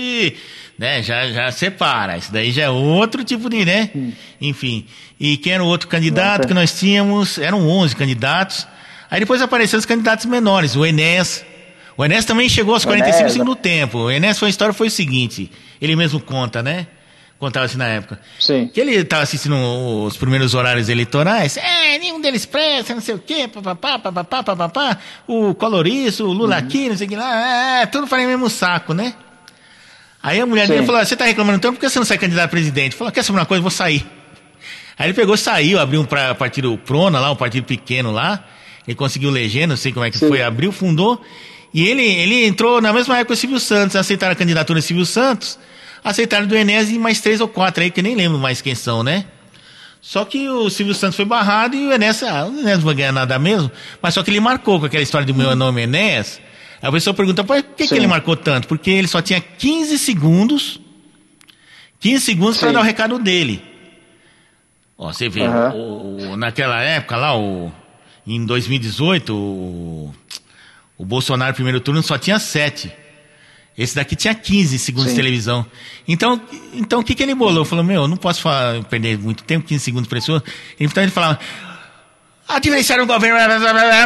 né, já, já separa. Isso daí já é outro tipo de, né? Hum. Enfim. E quem era o outro candidato que nós tínhamos? Eram 11 candidatos. Aí depois apareceram os candidatos menores, o Enéas. O Enéas também chegou aos 45 Enéas. segundos do tempo. O Enéas foi a história foi o seguinte, ele mesmo conta, né? contava assim na época. Sim. Que ele estava assistindo os primeiros horários eleitorais. É, nenhum deles presta, não sei o quê, papapá, papapá, papapá. O Coloriço, o Lula uhum. aqui, não sei o que lá. É, é tudo faz o mesmo saco, né? Aí a mulher Sim. dele falou: Você está reclamando tanto, por que você não sai candidato a presidente? Falou: Quer saber uma coisa? Vou sair. Aí ele pegou, saiu, abriu um pra, partido Prona lá, um partido pequeno lá. Ele conseguiu legenda, não sei como é que Sim. foi, abriu, fundou. E ele, ele entrou na mesma época o Silvio Santos, aceitaram a candidatura do Silvio Santos aceitaram do Enéas e mais três ou quatro aí, que nem lembro mais quem são, né? Só que o Silvio Santos foi barrado e o Enéas, ah, o Enéas não vai ganhar nada mesmo, mas só que ele marcou com aquela história do meu nome Enéas. Aí a pessoa pergunta, por que, que ele marcou tanto? Porque ele só tinha 15 segundos, 15 segundos para dar o recado dele. Ó, você vê, uhum. o, o, naquela época lá, o, em 2018, o, o Bolsonaro primeiro turno só tinha sete. Esse daqui tinha 15 segundos Sim. de televisão. Então, então o que, que ele bolou? Falou, meu, não posso falar, perder muito tempo, 15 segundos para pessoa. Então ele falava, adversário do governo,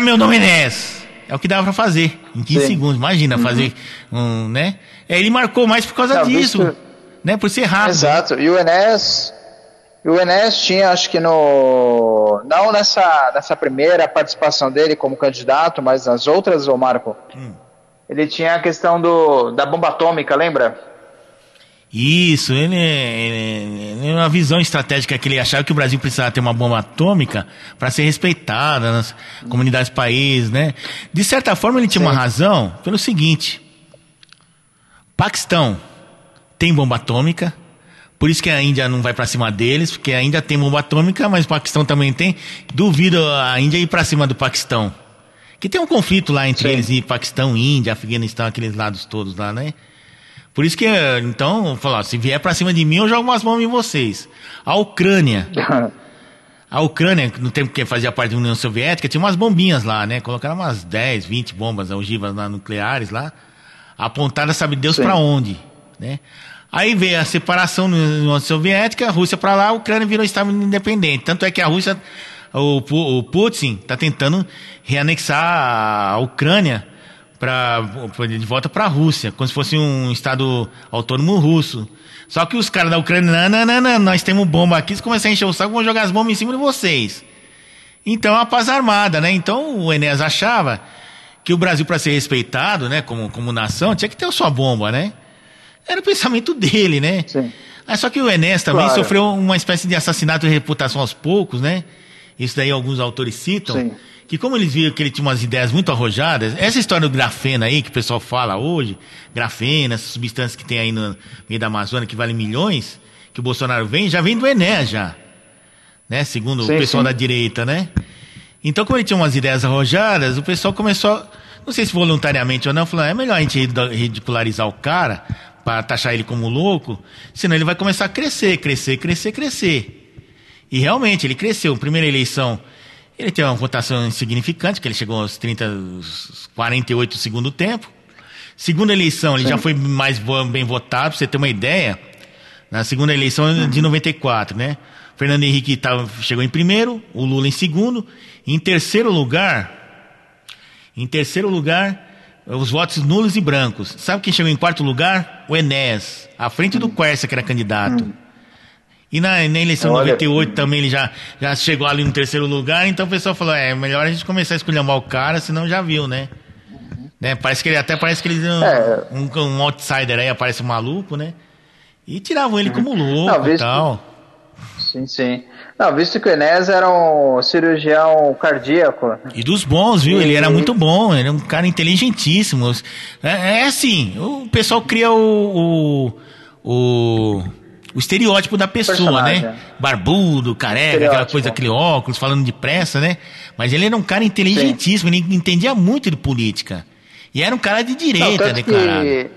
meu nome é Inés. É o que dava para fazer, em 15 Sim. segundos. Imagina, uhum. fazer um, né? É, ele marcou mais por causa não, disso, né? Por ser rápido. Exato. E o Enes, o Enes tinha, acho que no. Não nessa, nessa primeira participação dele como candidato, mas nas outras, ô Marco. Hum ele tinha a questão do, da bomba atômica, lembra? Isso, ele, ele, ele, uma visão estratégica que ele achava que o Brasil precisava ter uma bomba atômica para ser respeitada nas comunidades países, né? De certa forma ele tinha Sim. uma razão pelo seguinte: Paquistão tem bomba atômica, por isso que a Índia não vai para cima deles, porque a Índia tem bomba atômica, mas o Paquistão também tem. Duvido a Índia ir para cima do Paquistão. Que tem um conflito lá entre Sim. eles e Paquistão, Índia, Afeganistão, aqueles lados todos lá, né? Por isso que, então, falar, se vier para cima de mim, eu jogo umas bombas em vocês. A Ucrânia. A Ucrânia, no tempo que fazia parte da União Soviética, tinha umas bombinhas lá, né? Colocaram umas 10, 20 bombas ogivas lá, nucleares lá, apontadas, sabe Deus para onde, né? Aí veio a separação na União Soviética, a Rússia para lá, a Ucrânia virou Estado independente. Tanto é que a Rússia o, o Putin está tentando reanexar a Ucrânia pra, de volta para a Rússia, como se fosse um Estado autônomo russo. Só que os caras da Ucrânia, não, não, não, nós temos bomba aqui, se começar a encher o saco, vão jogar as bombas em cima de vocês. Então é a paz armada, né? Então o Enéas achava que o Brasil, para ser respeitado, né, como, como nação, tinha que ter a sua bomba, né? Era o pensamento dele, né? Sim. Mas só que o Enéas também claro. sofreu uma espécie de assassinato de reputação aos poucos, né? Isso daí alguns autores citam. Sim. Que como eles viram que ele tinha umas ideias muito arrojadas, essa história do grafeno aí, que o pessoal fala hoje, grafeno, essas substâncias que tem aí no meio da Amazônia que valem milhões, que o Bolsonaro vem, já vem do Ené já. Né? Segundo sim, o pessoal sim. da direita, né? Então, como ele tinha umas ideias arrojadas, o pessoal começou, não sei se voluntariamente ou não, falou, é melhor a gente ridicularizar o cara, para taxar ele como louco, senão ele vai começar a crescer, crescer, crescer, crescer. E realmente, ele cresceu. Primeira eleição, ele teve uma votação insignificante, que ele chegou aos 30, 48 do segundo tempo. Segunda eleição, ele Sim. já foi mais bem votado, para você ter uma ideia. Na segunda eleição uhum. de 94, né? Fernando Henrique tava, chegou em primeiro, o Lula em segundo. Em terceiro lugar, em terceiro lugar, os votos nulos e brancos. Sabe quem chegou em quarto lugar? O Enéas, à frente do Quercia, que era candidato. E na, na eleição Olha, 98 também ele já, já chegou ali no terceiro lugar, então o pessoal falou, é melhor a gente começar a escolher o cara, senão já viu, né? Uhum. né? Parece que ele até parece que ele é. um, um outsider aí, aparece um maluco, né? E tiravam ele como louco e tal. Sim, sim. Não, visto que o Enes era um cirurgião cardíaco. E dos bons, viu? E... Ele era muito bom, ele era um cara inteligentíssimo. É, é assim, o pessoal cria o, o, o o estereótipo da pessoa, Personagem. né? Barbudo, careca, aquela coisa, aquele óculos, falando depressa, né? Mas ele era um cara inteligentíssimo, ele entendia muito de política. E era um cara de Não, direita, tanto declarado. que-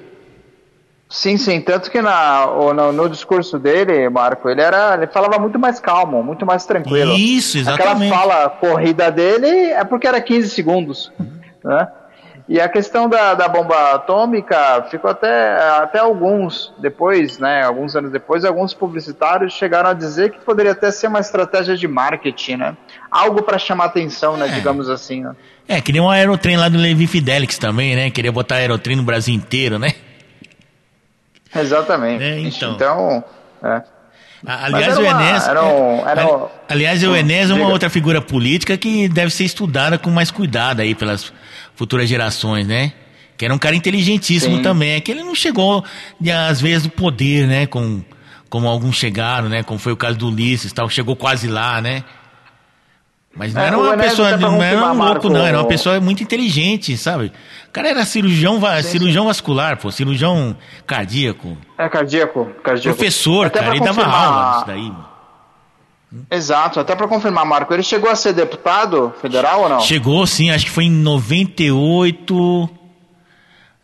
Sim, sim, tanto que na, no, no discurso dele, Marco, ele era, ele falava muito mais calmo, muito mais tranquilo. Isso, exatamente. Aquela fala corrida dele é porque era 15 segundos, né? E a questão da, da bomba atômica ficou até, até alguns depois, né? Alguns anos depois, alguns publicitários chegaram a dizer que poderia até ser uma estratégia de marketing, né? Algo para chamar atenção, né? É. Digamos assim, né? É, que nem um aerotrem lá do Levi Fidelix também, né? Queria botar aerotrem no Brasil inteiro, né? Exatamente. É, então. então é. Aliás, era o uma- Enéas. era um- era um- ali- aliás, o Enéas é uma outra figura política que deve ser estudada com mais cuidado aí pelas futuras gerações, né? Que era um cara inteligentíssimo Sim. também. É que ele não chegou, às vezes, do poder, né? Com, como alguns chegaram, né? Como foi o caso do Ulisses tal. Chegou quase lá, né? Mas não É, era o uma pessoa, não era um louco, não. Era uma pessoa muito inteligente, sabe? O cara era cirurgião, cirurgião vascular, pô. Cirurgião cardíaco. É cardíaco, cardíaco. Professor, Até cara. Ele dava confirmar- aula disso daí, mano. Exato, até para confirmar, Marco, ele chegou a ser deputado federal ou não? Chegou sim, acho que foi em 98.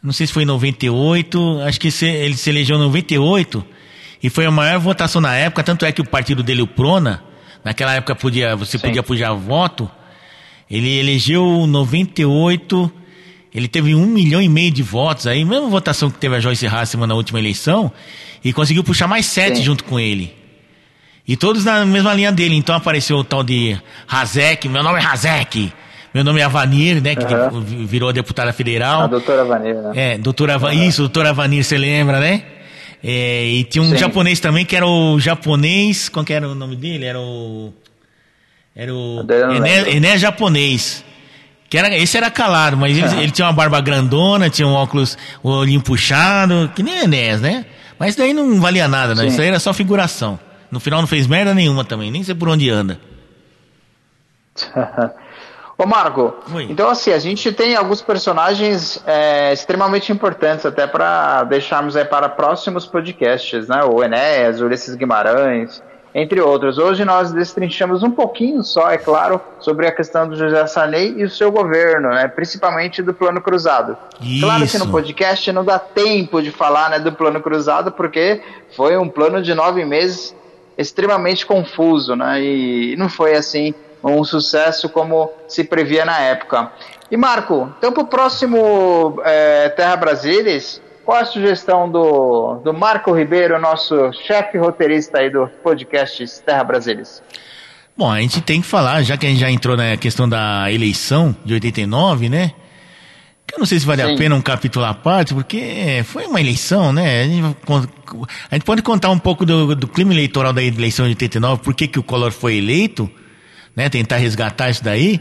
Não sei se foi em 98. Acho que ele se elegeu em 98. E foi a maior votação na época. Tanto é que o partido dele, o Prona, naquela época podia, você Sim. podia pujar voto. Ele elegeu 98. Ele teve um milhão e meio de votos aí, mesma votação que teve a Joyce Hasselman na última eleição. E conseguiu puxar mais sete Sim. junto com ele. E todos na mesma linha dele. Então apareceu o tal de Razek, meu nome é Razek. Meu nome é Avanir, né? Que vi- virou deputada federal. A doutora Vanilla, né? É, doutora Ava- Isso, doutora Avanir, você lembra, né? É, e tinha um Sim. japonês também, que era o japonês. Qual que era o nome dele? Era o. Era o. Ené. Ené japonês. Que era, esse era calado, mas ele, Ah. ele tinha uma barba grandona, tinha um óculos, o olhinho puxado, que nem Enéas, né? Mas daí não valia nada, né? Sim. Isso aí era só figuração. No final não fez merda nenhuma também, nem sei por onde anda. Ô Marco, Oi. então assim, a gente tem alguns personagens é, extremamente importantes até para deixarmos aí para próximos podcasts, né? O Enéas, Ulisses Guimarães, entre outros. Hoje nós destrinchamos um pouquinho só, é claro, sobre a questão do José Sarney e o seu governo, né? Principalmente do Plano Cruzado. Claro que Isso. no podcast não dá tempo de falar né, do Plano Cruzado, porque foi um plano de nove meses extremamente confuso, né? E não foi assim um sucesso como se previa na época. E Marco, então para o próximo é, Terra Brasilis, qual a sugestão do, do Marco Ribeiro, nosso chefe roteirista aí do podcast Terra Brasilis? Bom, a gente tem que falar, já que a gente já entrou na questão da eleição de 89, né? Eu não sei se vale Sim. a pena um capítulo à parte, porque foi uma eleição, né? A gente, a gente pode contar um pouco do, do clima eleitoral da eleição de 89, por que, que o Collor foi eleito, né? Tentar resgatar isso daí,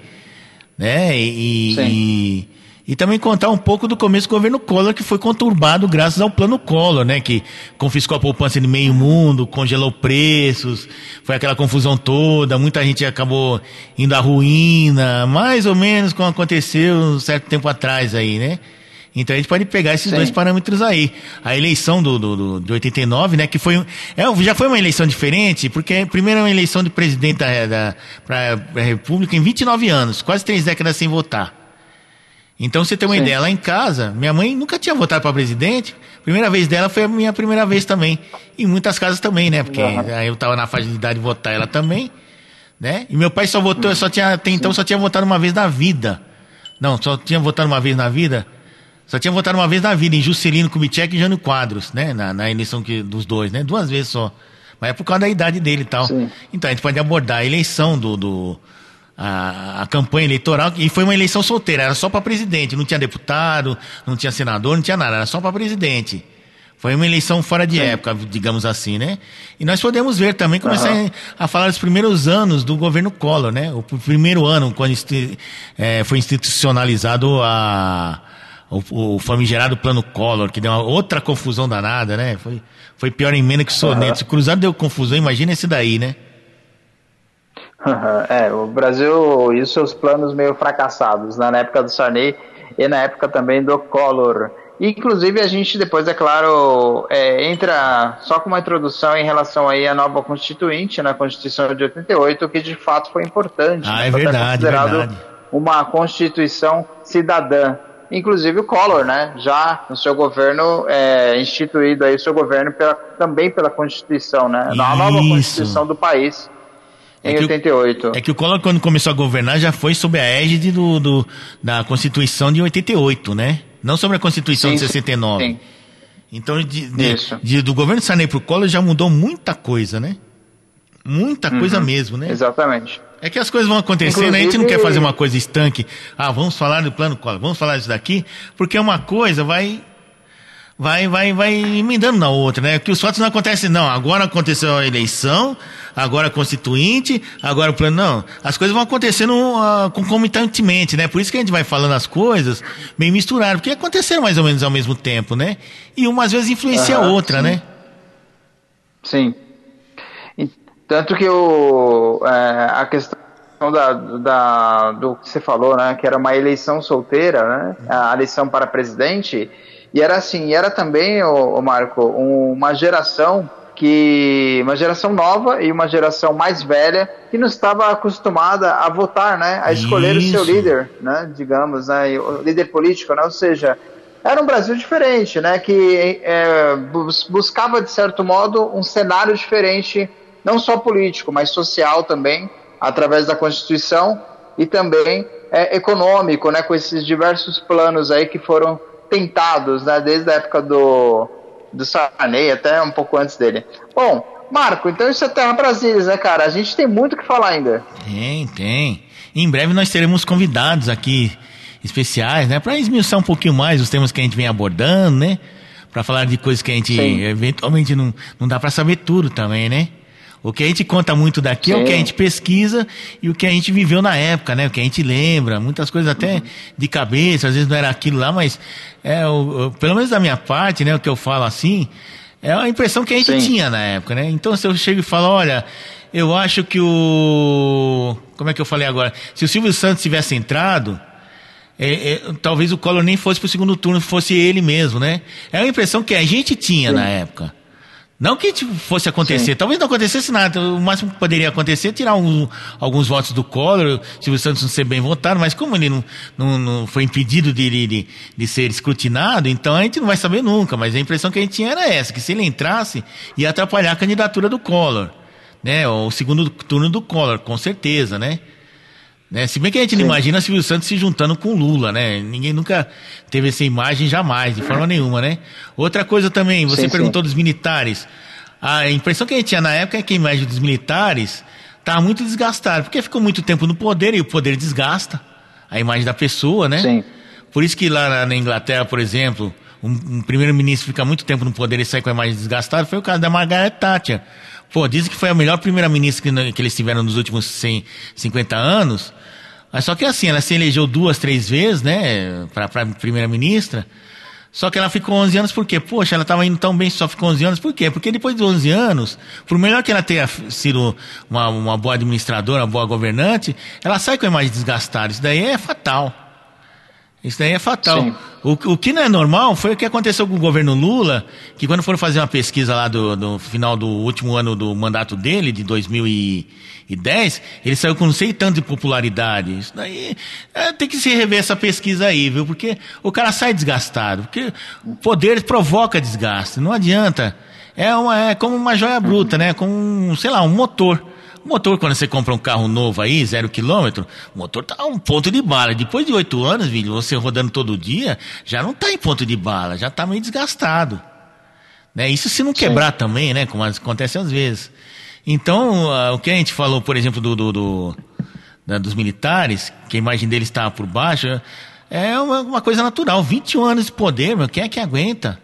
né? E, e, e também contar um pouco do começo do governo Collor, que foi conturbado graças ao plano Collor, né? Que confiscou a poupança de meio mundo, congelou preços, foi aquela confusão toda, muita gente acabou indo à ruína, mais ou menos como aconteceu um certo tempo atrás aí, né? Então a gente pode pegar esses Sim. dois parâmetros aí. A eleição do, do, do- de 89, né? Que foi. um- É, já foi uma eleição diferente, porque primeiro é uma eleição de presidente da, da pra, pra República em 29 anos, quase três décadas sem votar. Então você tem uma Sim. ideia, lá em casa, minha mãe nunca tinha votado para presidente. Primeira vez dela foi a minha primeira vez também. Em muitas casas também, né? Porque Uhum. aí eu tava na faixa de idade de votar ela também, né? E meu pai só votou, só tinha, até então só tinha votado uma vez na vida. Não, só tinha votado uma vez na vida. Só tinha votado uma vez na vida, em Juscelino Kubitschek e Jânio Quadros, né? Na, na eleição que, dos dois, né? Duas vezes só. Mas é por causa da idade dele e tal. Sim. Então a gente pode abordar a eleição do. do a, a campanha eleitoral, e foi uma eleição solteira, era só para presidente, não tinha deputado, não tinha senador, não tinha nada, era só para presidente. Foi uma eleição fora de época, digamos assim, né? E nós podemos ver também, começar Aham. a falar dos primeiros anos do governo Collor, né? O pr- primeiro ano, quando eh, foi institucionalizado a, o, o famigerado plano Collor, que deu uma outra confusão danada, né? Foi, foi pior emenda que soneto. Se o Cruzado deu confusão, imagina esse daí, né? É, o Brasil e os seus planos meio fracassados, né, na época do Sarney e na época também do Collor. Inclusive, a gente depois, é claro, é, entra só com uma introdução em relação aí à nova Constituinte, na Constituição de 88, que de fato foi importante. Ah, né, é foi até verdade, considerado verdade. uma Constituição cidadã. Inclusive o Collor, né, já no seu governo, é, instituído aí o seu governo pela, também pela Constituição, né, na nova. Constituição do país, É em que o- 88. É que o Collor, quando começou a governar, já foi sob a égide do, do- da Constituição de 88, né? Não sobre a Constituição de Sim, sim, 69. sim. Então, de- de- de- do governo Sarney pro Collor já mudou muita coisa, né? Muita Uhum. coisa mesmo, né? Exatamente. É que as coisas vão acontecendo, a gente não quer fazer uma coisa estanque. Ah, vamos falar do plano Collor, vamos falar disso daqui, porque uma coisa vai vai vai vai emendando na outra, né? Que os fatos não acontecem não. Agora aconteceu a eleição, agora a constituinte, agora o plano não. As coisas vão acontecendo ah, concomitantemente, né? Por isso que a gente vai falando as coisas meio misturado, porque aconteceram mais ou menos ao mesmo tempo, né? E uma às vezes influencia a outra, sim. né? Sim. Tanto que o, é, a questão da, da, do que você falou, né, que era uma eleição solteira, né, a eleição para presidente, e era assim, e era também, o, Marco, um- uma geração que uma geração nova e uma geração mais velha que não estava acostumada a votar, né, a escolher o seu Isso. líder, né, digamos, né, o líder político, né, ou seja, era um Brasil diferente, né? Que é, bus- buscava de certo modo um cenário diferente, não só político, mas social também, através da Constituição e também é, econômico, né? Com esses diversos planos aí que foram tentados, né? Desde a época do do Sarney até um pouco antes dele. Bom, Marco, então isso é Terra Brasília, né, cara? A gente tem muito o que falar ainda. Tem, tem. Em breve nós teremos convidados aqui especiais, né? Para esmiuçar um pouquinho mais os temas que a gente vem abordando, né? Para falar de coisas que a gente Sim. eventualmente não, não dá para saber tudo também, né? O que a gente conta muito daqui é o Sim. que a gente pesquisa e o que a gente viveu na época, né? O que a gente lembra, muitas coisas até de cabeça, às vezes não era aquilo lá, mas é o, o- pelo menos da minha parte, né? O que eu falo assim, é a impressão que a gente Sim. tinha na época, né? Então se eu chego e falo, olha, eu acho que o. Como é que eu falei agora? Se o Silvio Santos tivesse entrado, é, é, talvez o Collor nem fosse pro segundo turno, fosse ele mesmo, né? É a impressão que a gente tinha na época. Não que tipo, fosse acontecer, Sim. talvez não acontecesse nada. O máximo que poderia acontecer é tirar um- alguns votos do Collor, Silvio Santos não ser bem votado, mas como ele não, não, não foi impedido de, de, de, ser escrutinado, então a gente não vai saber nunca. Mas a impressão que a gente tinha era essa, que se ele entrasse, ia atrapalhar a candidatura do Collor. Né? O segundo turno do Collor, com certeza, né? Né? Se bem que a gente não Sim. imagina Silvio Santos se juntando com Lula, né? Ninguém nunca teve essa imagem, jamais, de forma nenhuma, né? Outra coisa também, você Sim, perguntou dos militares. A impressão que a gente tinha na época é que a imagem dos militares estava muito desgastada, porque ficou muito tempo no poder e o poder desgasta a imagem da pessoa, né? Sim. Por isso que lá na- na Inglaterra, por exemplo, um, um primeiro-ministro fica muito tempo no poder e sai com a imagem desgastada, foi o caso da Margaret Thatcher. Pô, dizem que foi a melhor primeira-ministra que, que eles tiveram nos últimos 100, 50 anos. Mas só que assim, ela se elegeu duas, três vezes, né, pra primeira-ministra. Só que ela ficou 11 anos por quê? Poxa, ela estava indo tão bem, só ficou 11 anos por quê? Porque depois de 11 anos, por melhor que ela tenha sido uma, uma boa administradora, uma boa governante, ela sai com a imagem desgastada. Isso daí é fatal. Isso daí é fatal. O, o que não é normal foi o que aconteceu com o governo Lula, que quando foram fazer uma pesquisa lá do, do final do último ano do mandato dele, de 2010, ele saiu com não sei tanto de popularidade. Isso daí é, tem que se rever essa pesquisa aí, viu? Porque o cara sai desgastado. Porque o poder provoca desgaste. Não adianta. É, uma, é como uma joia bruta, né? Com, um, sei lá, um motor. O motor, quando você compra um carro novo aí, zero quilômetro, o motor tá um ponto de bala. Depois de oito anos, vídeo, você rodando todo dia, já não tá em ponto de bala, já tá meio desgastado. Né? Isso se não quebrar também, né? Como acontece às vezes. Então, ah, o que a gente falou, por exemplo, do, do- do- da- dos militares, que a imagem deles estava por baixo, é uma, uma coisa natural. 21 anos de poder, meu, quem é que aguenta?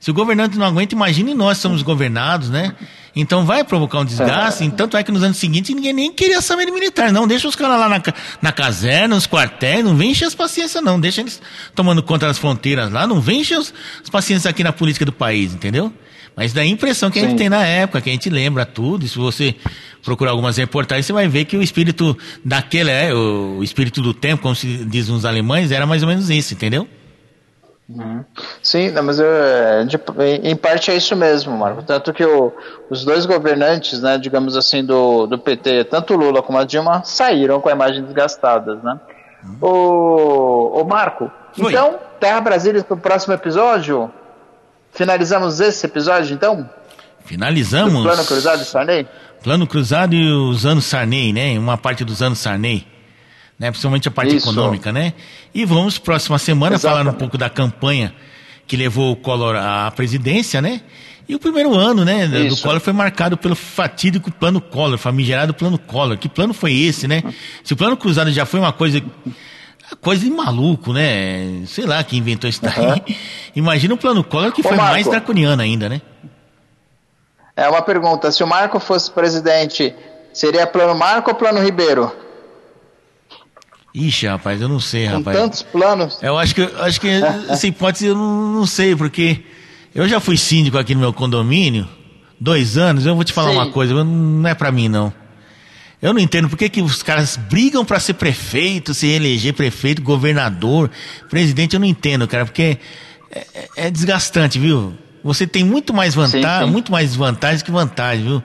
Se o governante não aguenta, imagine nós somos governados, né? Então vai provocar um desgaste. Então, tanto é que nos anos seguintes ninguém nem queria saber de militar. Não, deixa os caras lá na, na caserna, nos quartéis, não vem encher as paciências, não. Deixa eles tomando conta das fronteiras lá, não vem encher os, as paciências aqui na política do país, entendeu? Mas daí a impressão que a gente Sim. tem na época, que a gente lembra tudo. E se você procurar algumas reportagens, você vai ver que o espírito daquele, é, o, espírito do tempo, como se diz os alemães, era mais ou menos isso, entendeu? Sim, não, mas eu, é, de- em parte é isso mesmo, Marco. Tanto que o- os dois governantes, né, digamos assim, do, do PT, tanto o Lula como a Dilma, saíram com a imagem desgastadas, né? O, o Marco, Oi. então, Terra Brasília para o próximo episódio? Finalizamos esse episódio, então? Finalizamos. Do Plano Cruzado de Sarney? Plano Cruzado e os anos Sarney, né? Uma parte dos anos Sarney. Né? Principalmente a parte Isso. econômica, né? E vamos, próxima semana, Exatamente. falar um pouco da campanha que levou o Collor à presidência, né? E o primeiro ano, né, do Isso. Collor foi marcado pelo fatídico plano Collor, famigerado plano Collor. Que plano foi esse, né? Se o plano cruzado já foi uma coisa coisa de maluco, né? Sei lá quem inventou isso daí. Imagina o plano Collor que Ô, foi Marco. mais draconiano ainda, né? É uma pergunta, se o Marco fosse presidente, seria plano Marco ou plano Ribeiro? Ixi, rapaz, eu não sei, Com rapaz. tantos planos. Eu acho que, acho que essa hipótese eu não, não sei, porque eu já fui síndico aqui no meu condomínio, dois anos, eu vou te falar Sim. uma coisa, não é pra mim não. Eu não entendo por que, que os caras brigam pra ser prefeito, se eleger prefeito, governador, presidente, eu não entendo, cara, porque é, é- é desgastante, viu? Você tem muito mais vantagem, Sim, sim. muito mais desvantagens que vantagem, viu?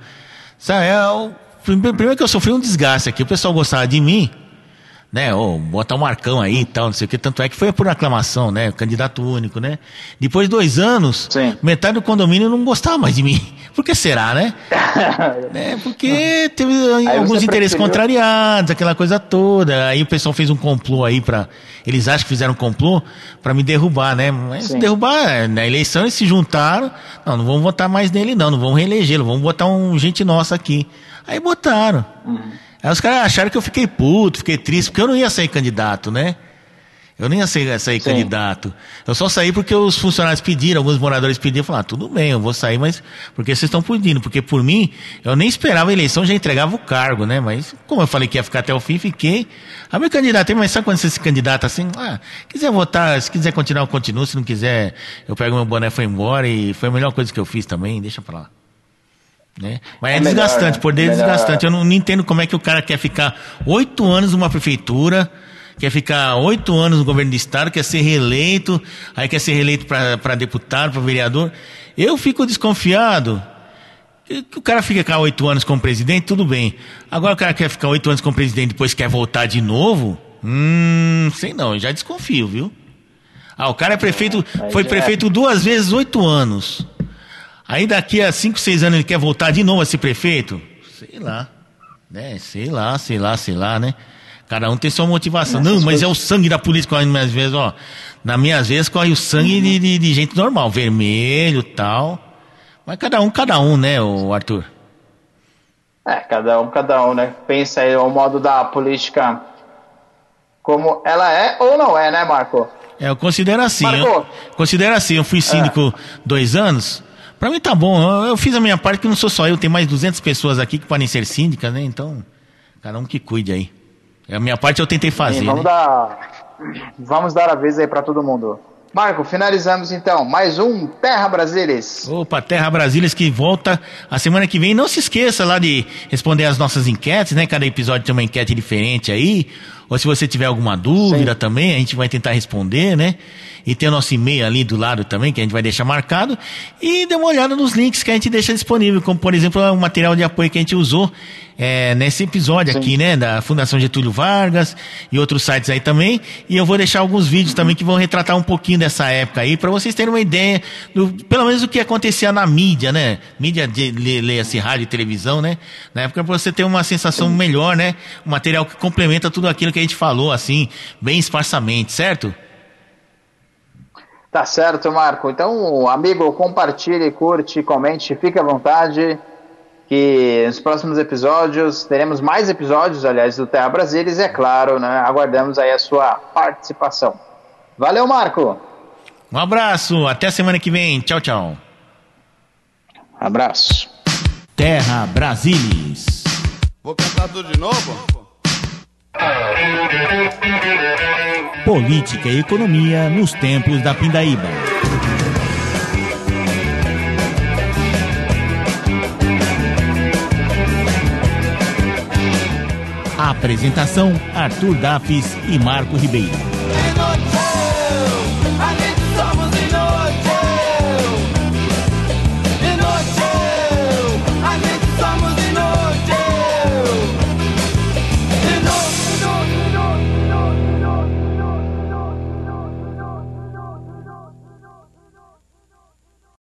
Sabe, é o- primeiro que eu sofri um desgaste aqui, o pessoal gostava de mim, né? Ou botar um marcão aí e tal, não sei o que. Tanto é que foi por aclamação, né? Candidato único, né? Depois de dois anos, Sim. metade do condomínio não gostava mais de mim. Por que será, né? É, porque teve alguns você interesses preferiu- contrariados, aquela coisa toda. Aí o pessoal fez um complô aí pra. Eles acham que fizeram um complô pra me derrubar, né? Mas Sim. derrubar, é, na eleição eles se juntaram. Não, não vamos votar mais nele, não. Não vamos reelegê-lo. Vamos botar um gente nossa aqui. Aí botaram. Aí os caras acharam que eu fiquei puto, fiquei triste, porque eu não ia sair candidato, né? Eu nem ia sair, sair candidato. Eu só saí porque os funcionários pediram, alguns moradores pediram, falaram, ah, tudo bem, eu vou sair, mas porque vocês estão pedindo? Porque por mim, eu nem esperava a eleição, já entregava o cargo, né? Mas como eu falei que ia ficar até o fim, fiquei. Aí me candidatei, mas sabe quando você se candidata assim? Ah, quiser votar, se quiser continuar, eu continuo, se não quiser, eu pego meu boné e foi embora, e foi a melhor coisa que eu fiz também, deixa pra lá. Né? Mas é, É melhor, desgastante, né? poder é Melhor. desgastante. Eu não, não entendo como é que o cara quer ficar oito anos numa prefeitura, quer ficar oito anos no governo do estado, quer ser reeleito, aí quer ser reeleito para deputado, para vereador. Eu fico desconfiado que, o cara fica cá oito anos como presidente, tudo bem. Agora o cara quer ficar oito anos como presidente e depois quer voltar de novo? Hum, sei não, eu já desconfio, viu? Ah, o cara é prefeito, foi já- prefeito duas vezes, oito anos. Aí daqui a cinco, seis anos ele quer voltar de novo a ser prefeito? Sei lá. Né? Sei lá, sei lá, sei lá, né? Cada um tem sua motivação. Não, mas é o sangue da nas minhas vezes, ó. Nas minhas vezes corre o sangue de, de, de gente normal, vermelho tal. Mas cada um, cada um, né, o Arthur? É, cada um, cada um, né? Pensa aí o modo da política como ela é ou não é, né, Marco? É, eu considero assim. Marcou. Eu, considero assim, eu fui síndico dois anos. Pra mim tá bom. Eu, fiz a minha parte, que não sou só eu, tem mais 200 pessoas aqui que podem ser síndicas, né? Então, cada um que cuide aí. A minha parte eu tentei fazer. Sim, vamos né? dar vamos dar a vez aí pra todo mundo. Marco, finalizamos então mais um Terra Brasilis. Opa, Terra Brasília que volta a semana que vem. Não se esqueça lá de responder as nossas enquetes, né? Cada episódio tem uma enquete diferente aí. Ou se você tiver alguma dúvida Sim. também, a gente vai tentar responder, né? E tem o nosso e-mail ali do lado também, que a gente vai deixar marcado. E dê uma olhada nos links que a gente deixa disponível, como por exemplo o material de apoio que a gente usou é, nesse episódio Sim. aqui, né? Da Fundação Getúlio Vargas e outros sites aí também. E eu vou deixar alguns vídeos também que vão retratar um pouquinho dessa época aí, para vocês terem uma ideia, do, pelo menos do que acontecia na mídia, né? Mídia, de, leia-se rádio e televisão, né? Na época pra você ter uma sensação melhor, né? Um material que complementa tudo aquilo que a gente falou, assim, bem esparsamente, certo? Tá certo, Marco. Então, amigo, compartilhe, curte, comente, fique à vontade. Que nos próximos episódios teremos mais episódios, aliás, do Terra Brasilis, e é claro, né? Aguardamos aí a sua participação. Valeu, Marco. Um abraço, até a semana que vem. Tchau, tchau. Abraço. Terra Brasilis. Vou cantar tudo de novo? Política e economia nos tempos da Pindaíba. Apresentação: Arthur Dafis e Marco Ribeiro.